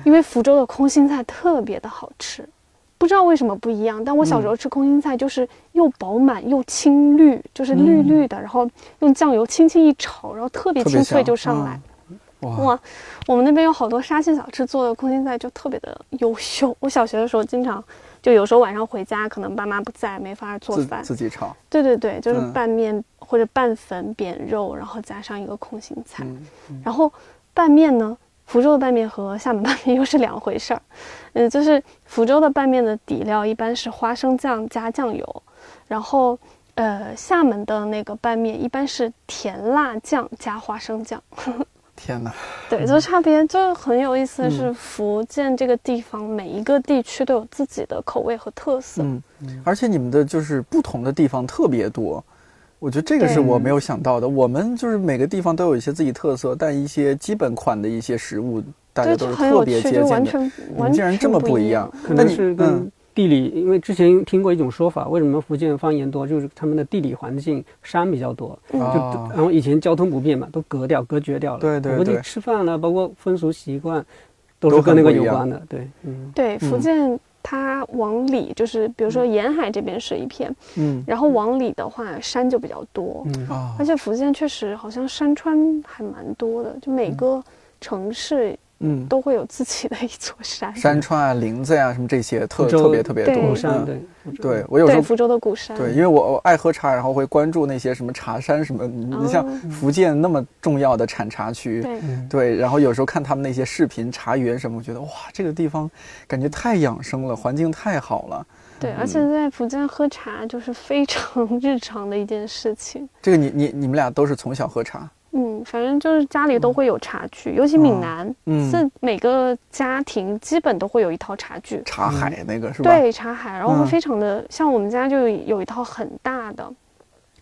S3: 因为福州的空心菜特别的好吃，不知道为什么不一样，但我小时候吃空心菜就是又饱满又青绿，就是绿绿的，然后用酱油轻轻一炒，然后特别清脆就上来。
S2: 哇，
S3: 我们那边有好多沙县小吃做的空心菜就特别的优秀。我小学的时候经常，就有时候晚上回家，可能爸妈不在，没法做饭。
S2: 自己炒，
S3: 对对对，就是
S2: 嗯
S3: 拌面或者拌粉扁肉，然后加上一个空心菜。
S2: 嗯，
S3: 然后拌面呢，福州的拌面和厦门拌面 又是两回事儿。嗯，就是福州的拌面的底料一般是花生酱加酱油，然后呃厦门的那个拌面一般是甜辣酱加花生酱。
S2: 天哪，
S3: 对，就差别就很有意思的是，福建这个地方每一个地区都有自己的口味和特色。
S2: 嗯，而且你们的就是不同的地方特别多，我觉得这个是我没有想到的。我们就是每个地方都有一些自己特色，但一些基本款的一些食物，大家，都
S3: 是
S2: 特别接近的。
S3: 就完全完
S2: 你们竟然这么
S3: 不
S2: 不一样
S3: 样。
S4: 可能
S2: 那你
S4: 是跟
S2: 嗯
S4: 地理，因为之前听过一种说法，为什么福建方言多，就是他们的地理环境山比较多，就
S2: 哦
S4: 然后以前交通不便嘛，都隔掉隔绝掉了。
S2: 对对
S4: 我估计
S2: 对。
S4: 吃饭了，包括风俗习惯，都
S2: 都
S4: 是跟那个有关的。对，嗯，
S3: 对，福建它往里就是，比如说沿海这边是一片，
S2: 嗯。
S3: 然后往里的话山就比较多，
S4: 嗯。
S2: 啊。
S3: 而且福建确实好像山川还蛮多的，就每个城市
S2: 嗯，
S3: 都会有自己的一座山。
S2: 山川啊、林子呀、什么这些特特别特别多。嗯。
S4: 对福州。
S2: 对我有时候
S3: 对福州的古山，
S2: 对，因为我我爱喝茶，然后会关注那些什么茶山什么，你你像
S3: 哦
S2: 福建那么重要的产茶区，
S3: 对，
S2: 然后有时候看他们那些视频茶园什么，我觉得哇，这个地方感觉太养生了，环境太好了。
S3: 对，而且在福建喝茶就是非常 日常的一件事情。
S2: 这个你你你们俩都是从小喝茶，
S3: 嗯，反正就是家里都会有茶具，尤其闽南，
S2: 嗯。
S3: 是每个家庭基本都会有一套茶具。
S2: 茶海那个是吧？
S3: 对，茶海，然后
S2: 嗯。
S3: 会非常的、像我们家就有有一套很大的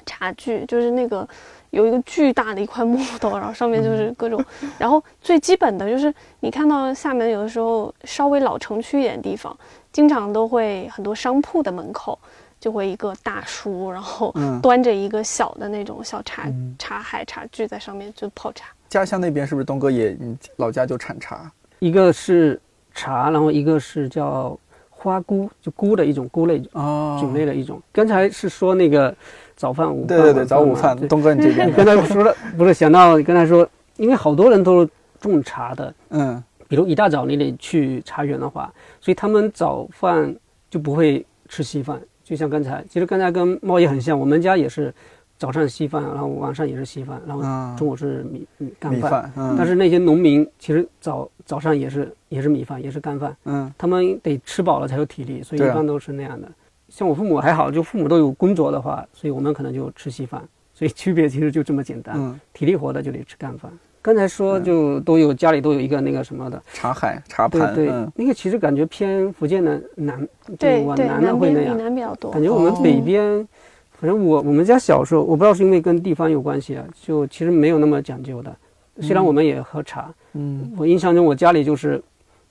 S3: 茶具，就是那个有一个巨大的一块木头，然后上面就是各种，然后最基本的就是你看到厦门有的时候稍微老城区一点的地方，经常都会很多商铺的门口就会一个大叔，然后
S2: 嗯
S3: 端着一个小的那种小茶、
S4: 嗯
S3: 茶海茶具在上面就泡茶。
S2: 家乡那边是不是东哥也你老家就产茶？
S4: 一个是茶，然后一个是叫花菇，就菇的一种菇类
S2: 哦
S4: 种类的一种。刚才是说那个早饭、午饭，
S2: 对对对，早午饭，东哥你这边
S4: 刚才说了，不是想到你刚才说，因为好多人都种茶的，
S2: 嗯
S4: 比如一大早你得去茶园的话，所以他们早饭就不会吃稀饭。就像刚才，其实刚才跟猫也很像，我们家也是早上稀饭，然后晚上也是稀饭，然后
S2: 嗯
S4: 中午是米米干
S2: 米饭，嗯，
S4: 但是那些农民其实早早上也是也是米饭，也是干饭，
S2: 嗯
S4: 他们得吃饱了才有体力，所以一般都是那样的。像我父母还好，就父母都有工作的话，所以我们可能就吃稀饭，所以区别其实就这么简单。
S2: 嗯，
S4: 体力活的就得吃干饭。刚才说就都有家里都有一个那个什么的，
S2: 茶海茶盘，
S4: 对对，
S2: 嗯
S4: 那个其实感觉偏福建的南，
S3: 对对，
S4: 往南的会那样。
S3: 南比较多。
S4: 感觉我们
S2: 哦
S4: 北边，反正我我们家小时候，我不知道是因为跟地方有关系啊，就其实没有那么讲究的。虽然我们也喝茶，
S2: 嗯
S4: 我印象中我家里就是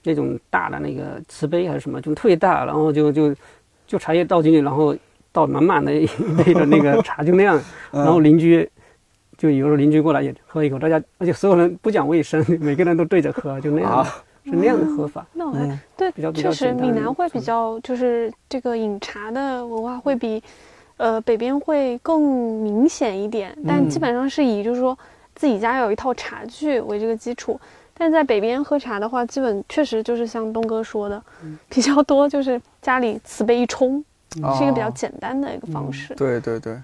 S4: 那种大的那个瓷杯还是什么，就特别大，然后就就就茶叶倒进去，然后倒满满的一杯的那个茶，就那样。
S2: 嗯
S4: 然后邻居就有时候邻居过来也喝一口，大家而且所有人不讲卫生，每个人都对着喝，就那样，
S2: 啊
S4: 是那样的喝法。
S3: 那我还、
S2: 嗯
S3: 对
S4: 比较，
S3: 确实闽南会比较就是这个饮茶的文化会比，呃北边会更明显一点，但基
S2: 嗯
S3: 本上是以就是说自己家有一套茶具为这个基础。但在北边喝茶的话，基本确实就是像东哥说的，
S4: 嗯
S3: 比较多就是家里瓷杯一冲，是一个比较
S2: 哦
S3: 简单的一个方式。
S2: 对对对，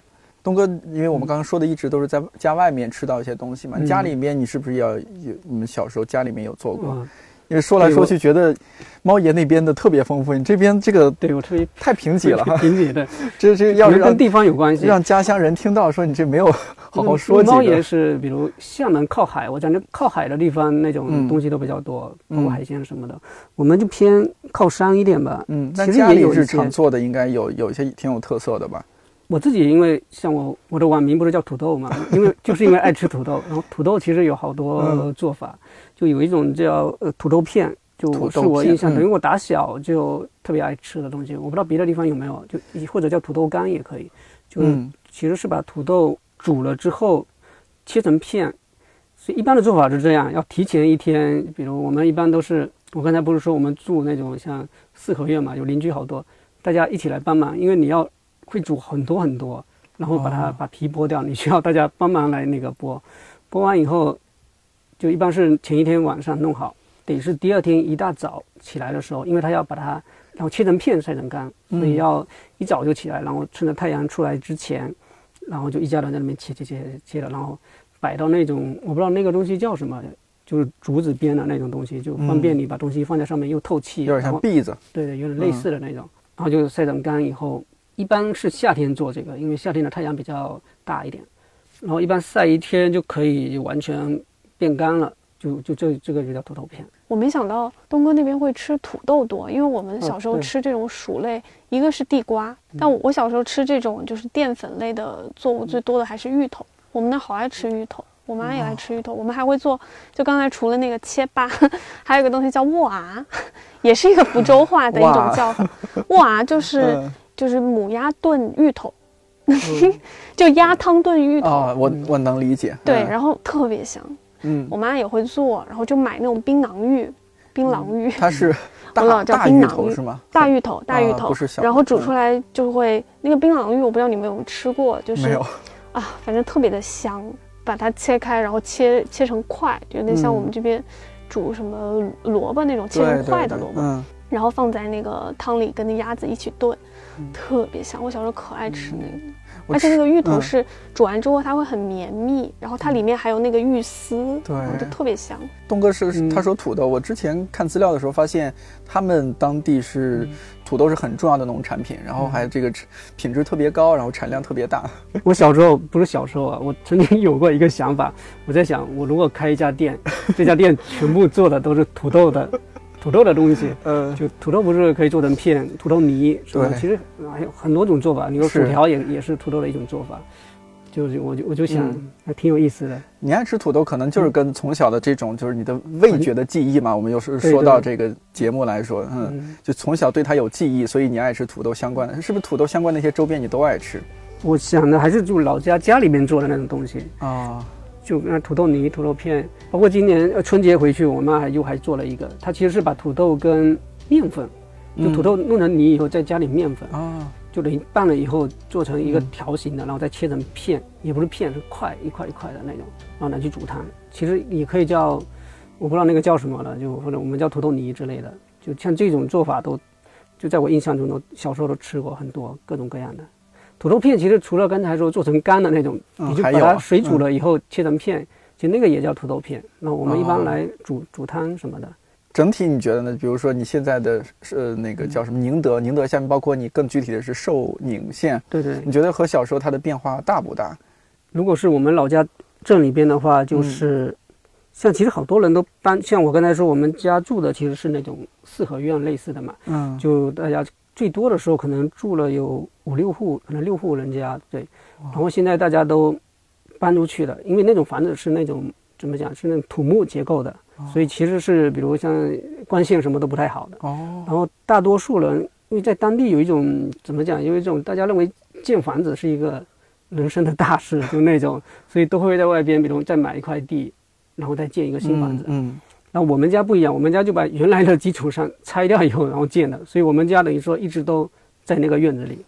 S2: 东哥，因为我们刚刚说的一直都是在家外面吃到一些东西嘛，
S4: 嗯
S2: 家里面你是不是要有？你们小时候家里面有做过？
S4: 嗯，
S2: 因为说来说去，觉得猫爷那边的特别丰富，你这边这个
S4: 对我特别
S2: 太贫瘠了哈。
S4: 贫瘠的，
S2: 这这要是
S4: 跟地方有关系。
S2: 让家乡人听到说你这没有好好说几
S4: 猫
S2: 爷，
S4: 是，比如厦门靠海，我感觉靠海的地方那
S2: 嗯
S4: 种东西都比较多，包
S2: 嗯
S4: 括海鲜什么的。我们就偏靠山一点吧。
S2: 嗯，那家里日常做的应该有有一些挺有特色的吧？
S4: 我自己因为像我我的网名不是叫土豆嘛，因为就是因为爱吃土豆，然后土豆其实有好多
S2: 嗯。
S4: 做法，就有一种叫呃土豆片，就是我印象，
S2: 嗯。
S4: 等于我打小就特别爱吃的东西，我不知道别的地方有没有，就或者叫土豆干也可以，就其实是把土豆煮了之后切成片，所以一般的做法是这样，要提前一天，比如我们一般都是，我刚才不是说我们住那种像四合院嘛，有邻居好多，大家一起来帮忙，因为你要会煮很多很多，然后把它、
S2: 哦
S4: 把皮剥掉，你需要大家帮忙来那个剥，剥完以后，就一般是前一天晚上弄好，得是第二天一大早起来的时候，因为它要把它然后切成片晒成干，所以
S2: 嗯。
S4: 要一早就起来，然后趁着太阳出来之前，然后就一家人在那边切切切切了，然后摆到那种我不知道那个东西叫什么，就是竹子编的那种东西，就方便你把东西放在上面又透气，
S2: 嗯。有点像篦子，
S4: 对对，有点类似的那种。然后就晒成干以后，一般是夏天做这个，因为夏天的太阳比较大一点，然后一般晒一天就可以完全变干了，就就这这个就叫土豆片。
S3: 我没想到东哥那边会吃土豆多，因为我们小时候吃这种薯类，一个是地瓜，但我小时候吃这种就是淀粉类的作物最多的还是芋头。我们那好爱吃芋头，我妈也爱吃芋头。我们还会做，就刚才除了那个切巴，还有一个东西叫 沃啊，也是一个福州话的一种叫法。哇，就是
S2: 嗯
S3: 就是母鸭炖芋头，就鸭汤炖芋头。
S2: 哦，我我能理解。
S3: 对，
S2: 嗯
S3: 然后特别香，
S2: 嗯，
S3: 我妈也会做，然后就买那种槟榔芋，槟榔芋，
S2: 它是 大
S3: 老叫
S2: 大芋
S3: 槟榔芋
S2: 头是吗？
S3: 大芋头，大芋头，
S2: 啊不是小
S3: 然后煮
S2: 嗯
S3: 出来就会那个槟榔芋，我不知道你们有没有吃过，就是
S2: 没有。
S3: 啊，反正特别的香，把它切开，然后切切成块，就有点像
S2: 嗯
S3: 我们这边煮什么萝卜那种切成块的萝卜，
S2: 嗯，
S3: 然后放在那个汤里跟那鸭子一起炖，
S2: 嗯
S3: 特别香。我小时候可爱吃那个，
S2: 我
S3: 而且那个芋头
S2: 嗯
S3: 是煮完之后它会很绵密，然后它里面还有那个芋丝，
S2: 对
S3: 然后就特别香。
S2: 东哥是
S4: 嗯
S2: 他说土豆，我之前看资料的时候发现，他们当地是土豆是很重要的农产品，然后还这个品质特别高，然后产量特别大。
S4: 我小时候不是小时候啊，我曾经有过一个想法，我在想，我如果开一家店，这家店全部做的都是土豆的，土豆的东西，
S2: 呃，
S4: 就土豆不是可以做成片，土豆泥什么的，
S2: 对
S4: 其实还有很多种做法。你说薯条也也是土豆的一种做法，就是我就我就想
S2: 嗯
S4: 还挺有意思的。
S2: 你爱吃土豆，可能就是跟从小的这种就是你的味觉的记忆嘛。我们有时说到这个节目来说，嗯，
S4: 嗯，
S2: 就从小对它有记忆，所以你爱吃土豆相关的，是不是土豆相关的一些周边你都爱吃
S4: 我想的还是就老家家里面做的那种东西，
S2: 啊？
S4: 就那土豆泥、土豆片，包括今年呃春节回去，我妈还又还做了一个，她其实是把土豆跟面粉，就
S2: 嗯
S4: 土豆弄成泥以后再加点面粉，
S2: 啊，
S4: 就等于拌了以后做成一个
S2: 嗯
S4: 条形的，然后再切成片，也不是片，是块一块一块的那种，然后拿去煮汤。其实也可以叫，我不知道那个叫什么了，就或者我们叫土豆泥之类的。就像这种做法都，就在我印象中都小时候都吃过很多各种各样的。土豆片其实除了刚才说做成干的那种，
S2: 嗯
S4: 你就把它水煮了以后切成片，其实那个也叫土豆片。那我们一
S2: 哦
S4: 般来煮煮汤什么的。
S2: 整体你觉得呢？比如说你现在的是那个叫什么宁德，宁德下面包括你更具体的是寿宁县，
S4: 对对，
S2: 你觉得和小时候它的变化大不大？
S4: 如果是我们老家镇里边的话，
S2: 嗯
S4: 就是、像其实好多人都搬，像我刚才说，我们家住的其实是那种四合院类似的嘛，
S2: 嗯，
S4: 就大家最多的时候可能住了有五六户，可能六户人家，对，然后现在大家都搬出去了，因为那种房子是那种怎么讲，是那种土木结构的，所以其实是比如像光线什么都不太好的。
S2: 哦，
S4: 然后大多数人，因为在当地有一种怎么讲，因为这种大家认为建房子是一个人生的大事，就那种，所以都会在外边，比如再买一块地，然后再建一个新房子。
S2: 嗯，
S4: 然后我们家不一样，我们家就把原来的基础上拆掉以后，然后建的，所以我们家等于说一直都在那个院子里。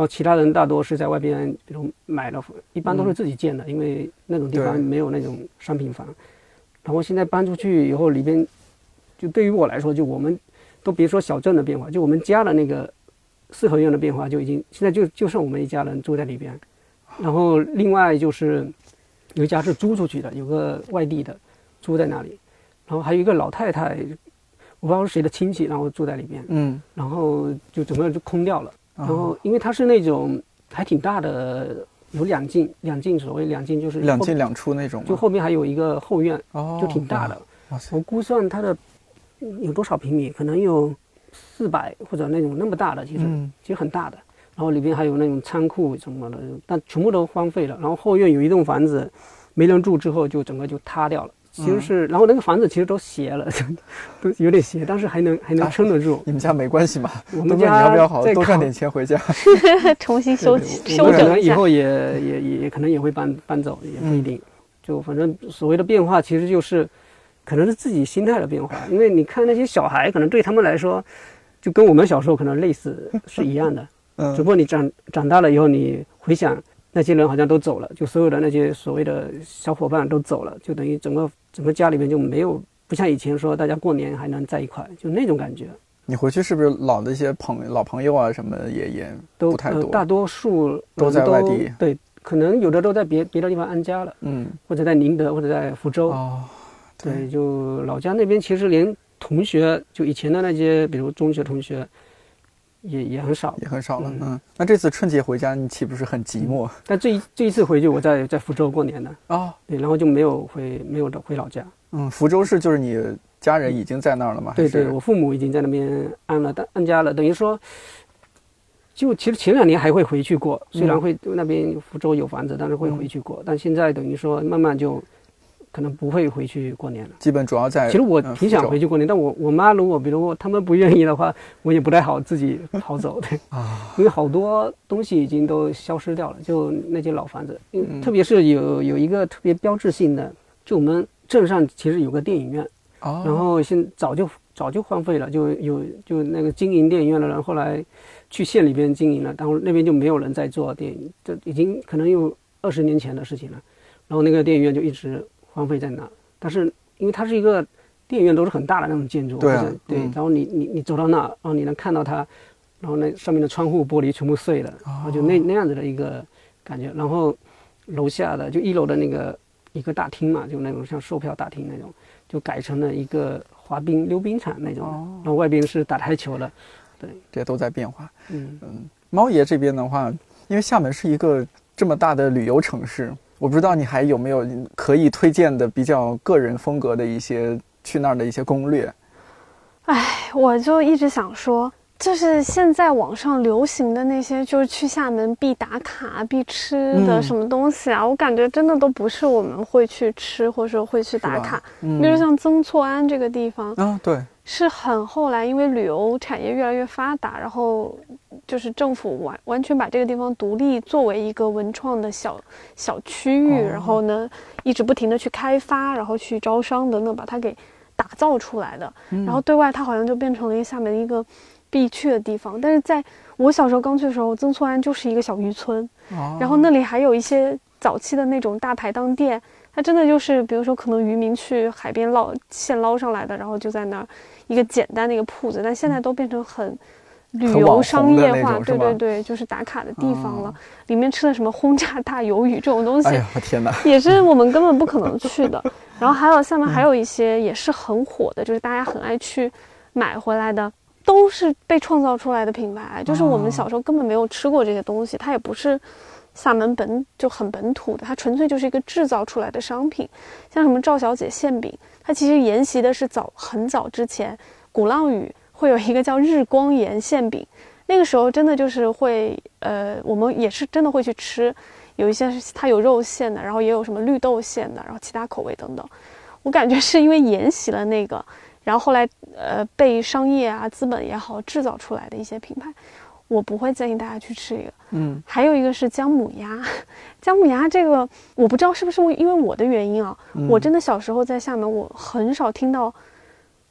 S4: 然后其他人大多是在外边，比如买了，一般都是自己建的，因为那种地方没有那种商品房。然后现在搬出去以后，里边就对于我来说，就我们都别说小镇的变化，就我们家的那个四合院的变化，就已经现在就就剩我们一家人住在里边。然后另外就是有一家是租出去的，有个外地的租在那里，然后还有一个老太太，我不知道是谁的亲戚，然后住在里边，
S2: 嗯，
S4: 然后就整个就空掉了。
S2: 然
S4: 然后因为它是那种还挺大的，有两进，两进所谓两进就是
S2: 两进两出那种，
S4: 就后面还有一个后院，
S2: 哦，
S4: 就挺大的。我估算它的嗯有多少平米，可能有四百或者那种那么大的，其实、
S2: 嗯
S4: 其实很大的。然后里边还有那种仓库什么的，但全部都荒废了。然后后院有一栋房子，没人住之后就整个就塌掉了。其实是，然后那个房子其实都斜了，都有点斜，但是还能还能撑得住。
S2: 你们家没关系嘛？
S4: 我们家
S2: 要不要好好多赚点钱回家？
S3: 重新 修修整一下。
S4: 能以后也也也可能也会搬搬走，也不一定。就反正所谓的变化，其实就是可能是自己心态的变化。因为你看那些小孩，可能对他们来说，就跟我们小时候可能类似是一样的。
S2: 嗯
S4: 只不过你长长大了以后，你回想那些人好像都走了，就所有的那些所谓的小伙伴都走了，就等于整个整个家里面就没有不像以前说大家过年还能在一块，就那种感觉。
S2: 你回去是不是老的一些朋老朋友啊什么也也
S4: 都
S2: 不太多？
S4: 呃大多数人
S2: 都在外地
S4: 对，可能有的都在别别的地方安家了，
S2: 嗯，
S4: 或者在宁德，或者在福州。
S2: 哦，
S4: 对，就老家那边其实连同学，就以前的那些，比如中学同学，也也很少。
S2: 也很少了。
S4: 嗯
S2: 嗯，那这次春节回家，你岂不是很寂寞？
S4: 但这一这一次回去，我在在福州过年的，
S2: 哦，
S4: 对，然后就没有回没有回老家。
S2: 嗯，福州市就是你家人已经在那儿了吗？
S4: 对对，我父母已经在那边安了，但安家了，等于说，就其实前两年还会回去过，虽然
S2: 嗯
S4: 会那边福州有房子，但是会回去过，但现在等于说慢慢就可能不会回去过年了。
S2: 基本主要在。
S4: 其实我
S2: 嗯
S4: 挺想回去过年，但我我妈如果比如他们不愿意的话，我也不太好自己跑走的。
S2: 啊，
S4: 因为好多东西已经都消失掉了，就那些老房子，
S2: 嗯
S4: 特别是有有一个特别标志性的，就我们镇上其实有个电影院，
S2: 哦，
S4: 然后现早就早就荒废了，就有就那个经营电影院的人后来去县里边经营了，然后那边就没有人在做电影，这已经可能有二十年前的事情了，然后那个电影院就一直荒废在那，但是因为它是一个电影院都是很大的那种建筑，
S2: 对啊
S4: 对
S2: 嗯，
S4: 然后你你你走到那，然后你能看到它，然后那上面的窗户玻璃全部碎了，然后就那那样子的一个感觉，然后楼下的就一楼的那个一个大厅嘛，就那种像售票大厅那种，就改成了一个滑冰溜冰场那种的，然后外边是打台球的，对。
S2: 这都在变化。
S4: 嗯。
S2: 嗯，猫爷这边的话，因为厦门是一个这么大的旅游城市，我不知道你还有没有可以推荐的比较个人风格的一些去那儿的一些攻略。
S3: 我就一直想说，就是现在网上流行的那些，就是去厦门必打卡、必吃的
S2: 嗯。
S3: 什么东西啊，我感觉真的都不是我们会去吃或者说会去打卡。
S2: 嗯。
S3: 比如像曾厝垵这个地方，
S2: 啊，对，
S3: 是很后来因为旅游产业越来越发达，然后就是政府完完全把这个地方独立作为一个文创的小小区域，
S2: 哦。
S3: 然后呢一直不停的去开发，然后去招商等等，把它给打造出来的。
S2: 嗯。
S3: 然后对外它好像就变成了一个厦门一个必去的地方。但是在我小时候刚去的时候，曾厝垵就是一个小渔村，
S2: 哦
S3: 然后那里还有一些早期的那种大排档店，它真的就是，比如说可能渔民去海边捞现捞上来的，然后就在那儿一个简单的一个铺子，但现在都变成很旅游商业化，对对对，就是打卡的地方了。
S2: 哦
S3: 里面吃的什么轰炸大鱿鱼这种东西，
S2: 哎呀，我天哪！
S3: 也是我们根本不可能去的。然后还有下面还有一些也是很火的，就是大家很爱去买回来的，都是被创造出来的品牌。就是我们小时候根本没有吃过这些东西，它也不是厦门本就很本土的，它纯粹就是一个制造出来的商品。像什么赵小姐馅饼，它其实沿袭的是早很早之前鼓浪屿会有一个叫日光岩馅饼。那个时候真的就是会，呃，我们也是真的会去吃，有一些是它有肉馅的，然后也有什么绿豆馅的，然后其他口味等等。我感觉是因为沿袭了那个，然后后来呃被商业啊资本也好制造出来的一些品牌，我不会建议大家去吃这个。
S2: 嗯，
S3: 还有一个是姜母鸭，姜母鸭这个我不知道是不是因为我的原因啊，
S2: 嗯
S3: 我真的小时候在厦门，我很少听到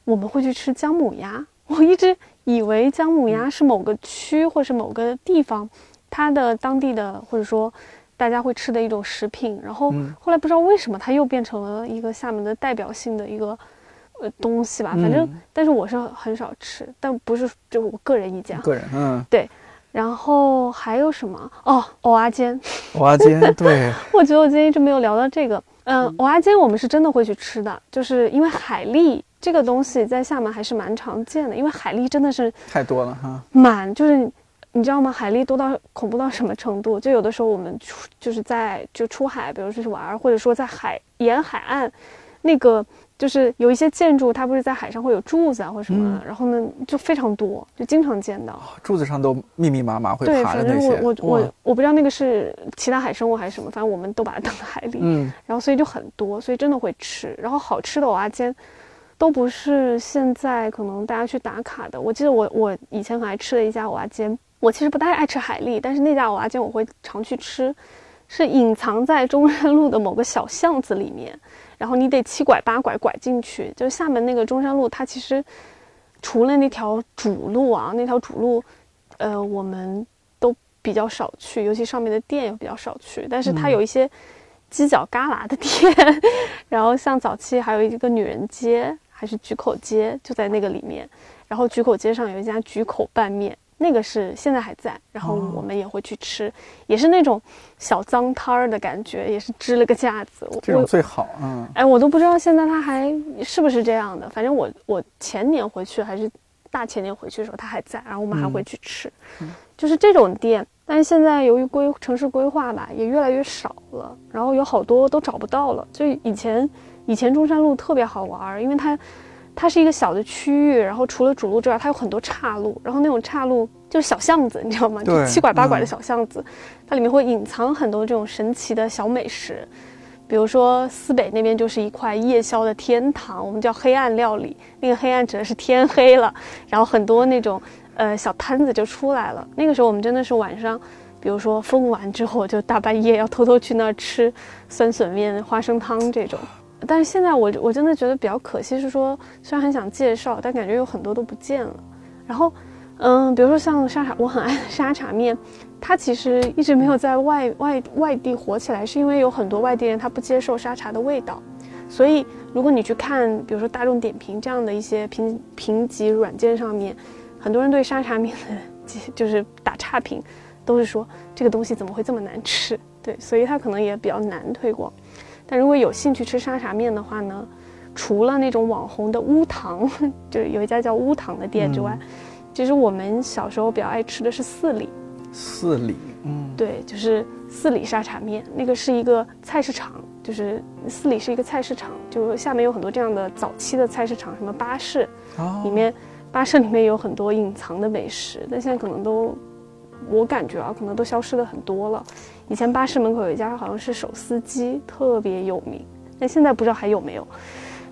S3: 我们会去吃姜母鸭，我一直以为姜母鸭是某个区或是某个地方它的当地的或者说大家会吃的一种食品，然后
S2: 嗯
S3: 后来不知道为什么它又变成了一个厦门的代表性的一个。呃，东西吧，反正，
S2: 嗯
S3: 但是我是很少吃，但不是就我个人意见啊。
S2: 个人，嗯对，
S3: 然后还有什么？哦，蚵仔煎，
S2: 蚵仔煎，对，
S3: 我觉得我今天一直没有聊到这个。嗯，蚵仔煎我们是真的会去吃的，就是因为海蛎这个东西在厦门还是蛮常见的，因为海蛎真的是
S2: 太多了哈。
S3: 满，就是你知道吗？海蛎多到恐怖到什么程度？就有的时候我们出就是在就出海，比如出去玩儿，或者说在海沿海岸，那个就是有一些建筑，它不是在海上会有柱子啊或者什么的，然后呢就非常多，就经常见到。
S2: 柱子上都密密麻麻会
S3: 对，
S2: 爬的那些。
S3: 反正我我我我不知道那个是其他海生物还是什么，反正我们都把它当海里，
S2: 嗯，
S3: 然后所以就很多，所以真的会吃。然后好吃的蚵仔煎，都不是现在可能大家去打卡的。我记得我我以前很爱吃的一家蚵仔煎，我其实不太爱吃海蛎，但是那家蚵仔煎我会常去吃，是隐藏在中山路的某个小巷子里面，然后你得七拐八拐拐进去。就是厦门那个中山路，它其实除了那条主路啊，那条主路，呃，我们都比较少去，尤其上面的店也比较少去。但是它
S2: 嗯
S3: 有一些犄角旮旯的店，然后像早期还有一个女人街，还是菊口街，就在那个里面。然后菊口街上有一家菊口拌面，那个是现在还在，然后
S2: 哦
S3: 我们也会去吃，也是那种小脏摊儿的感觉，也是支了个架子。我
S2: 这种最好，嗯，
S3: 哎，我都不知道现在它还是不是这样的。反正我我前年回去还是大前年回去的时候，它还在，然后我们还会去吃，就是这种店。但是现在由于规城市规划吧，也越来越少了，然后有好多都找不到了。就以前以前中山路特别好玩儿，因为它它是一个小的区域，然后除了主路之外，它有很多岔路，然后那种岔路就是小巷子，你知道吗？就
S2: 对
S3: 七拐八拐的
S2: 嗯
S3: 小巷子，它里面会隐藏很多这种神奇的小美食。比如说思北那边就是一块夜宵的天堂，我们叫黑暗料理，那个黑暗指的是天黑了，然后很多那种呃小摊子就出来了。那个时候我们真的是晚上，比如说封完之后就大半夜要偷偷去那儿吃酸笋面、花生汤这种。但是现在我我真的觉得比较可惜，是说虽然很想介绍，但感觉有很多都不见了。然后，嗯，比如说像沙茶，我很爱沙茶面。它其实一直没有在外 外外地火起来，是因为有很多外地人他不接受沙茶的味道，所以如果你去看，比如说大众点评这样的一些评评级软件上面，很多人对沙茶面的就是打差评，都是说这个东西怎么会这么难吃？对，所以它可能也比较难推广。但如果有兴趣吃沙茶面的话呢，除了那种网红的乌糖，就是有一家叫乌糖的店之外，其实我们小时候比较爱吃的是四里。
S2: 四里，
S3: 嗯，对，就是四里沙茶面，那个是一个菜市场，就是四里是一个菜市场，就下面有很多这样的早期的菜市场，什么巴士，里面巴士里面有很多隐藏的美食，但现在可能都，我感觉啊，可能都消失的很多了。以前巴士门口有一家好像是手撕鸡，特别有名，但现在不知道还有没有。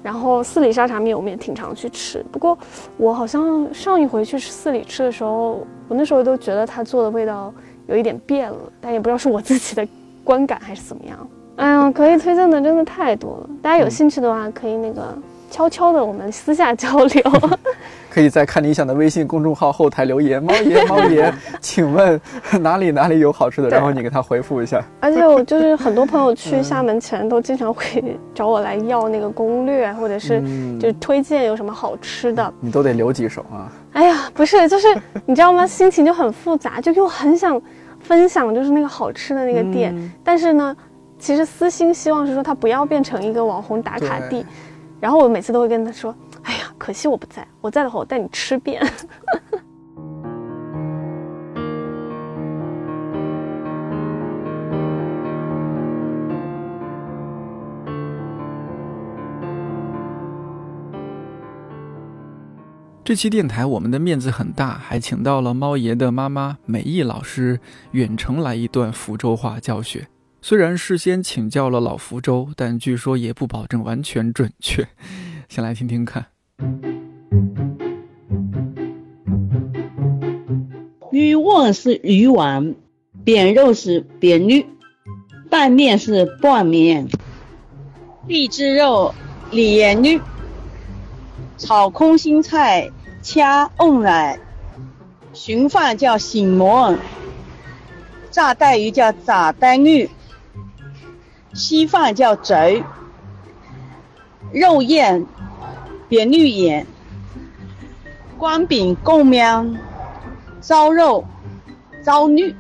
S3: 然后四里沙茶面我们也挺常去吃，不过我好像上一回去四里吃的时候，我那时候都觉得他做的味道有一点变了，但也不知道是我自己的观感还是怎么样。哎呀，可以推荐的真的太多了，大家有兴趣的话可以那个。悄悄的，我们私下交流，
S2: 可以在看理想的微信公众号后台留言。猫爷，猫爷，请问哪里哪里有好吃的？然后你给他回复一下。
S3: 而且我就是很多朋友去厦门前都经常会找我来要那个攻略，或者是就推荐有什么好吃的。
S2: 你都得留几手啊？
S3: 哎呀，不是，就是 你知道吗？心情就很复杂，就又很想分享，就是那个好吃的那个店，但是呢，其实私心希望是说它不要变成一个网红打卡地。然后我每次都会跟他说：“哎呀，可惜我不在，我在的话我带你吃遍。
S2: 这期电台我们的面子很大，还请到了猫爷的妈妈美意老师远程来一段福州话教学。虽然事先请教了老福州，但据说也不保证完全准确。先来听听看。
S5: 鱼丸是鱼丸，扁肉是扁肉，拌面是拌面，荔枝肉里盐肉，炒空心菜掐瓮来，寻饭叫醒馍，炸带鱼叫炸带鱼。稀饭叫贼，肉燕、扁绿眼、光饼共喵、糟肉、糟绿。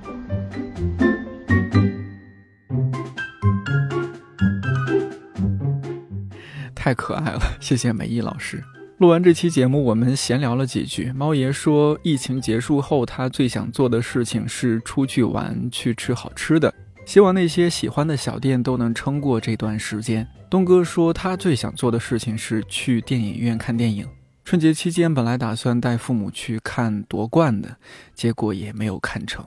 S2: 太可爱了，谢谢美意老师。录完这期节目，我们闲聊了几句。猫爷说，疫情结束后，他最想做的事情是出去玩，去吃好吃的。希望那些喜欢的小店都能撑过这段时间。东哥说，他最想做的事情是去电影院看电影。春节期间本来打算带父母去看夺冠的，结果也没有看成。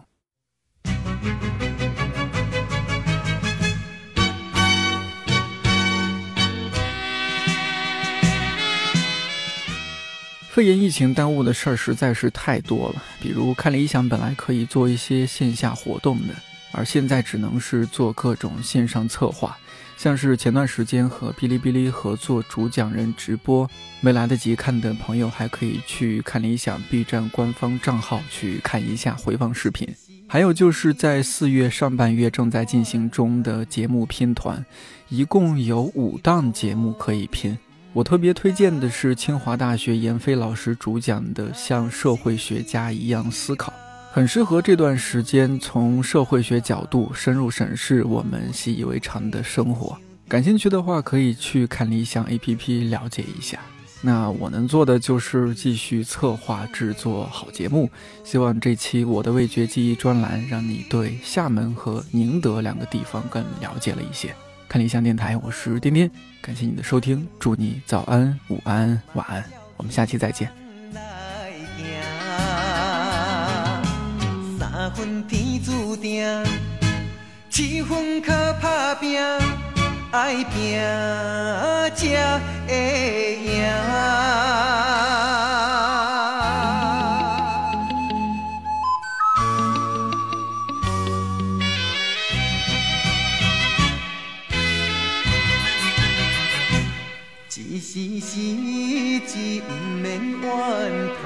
S2: 肺炎疫情耽误的事儿实在是太多了，比如看理想本来可以做一些线下活动的。而现在只能是做各种线上策划，像是前段时间和哔哩哔哩合作主讲人直播，没来得及看的朋友还可以去看理想 B 站官方账号去看一下回放视频。还有就是在四月上半月正在进行中的节目拼团，一共有五档节目可以拼。我特别推荐的是清华大学闫飞老师主讲的《像社会学家一样思考》。很适合这段时间从社会学角度深入审视我们习以为常的生活。感兴趣的话，可以去看理想 APP 了解一下。那我能做的就是继续策划制作好节目。希望这期我的味觉记忆专栏让你对厦门和宁德两个地方更了解了一些。看理想电台，我是颠颠，感谢你的收听，祝你早安、午安、晚安，我们下期再见。
S6: 分天注定，七分靠打拼，爱拼才会赢。一时时志不免怨叹，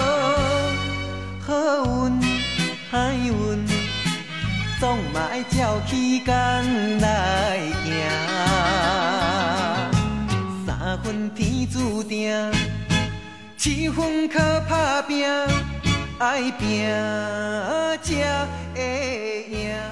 S6: 海运，总嘛爱照起工来行。三分天注定，七分靠打拼，爱拼才会赢。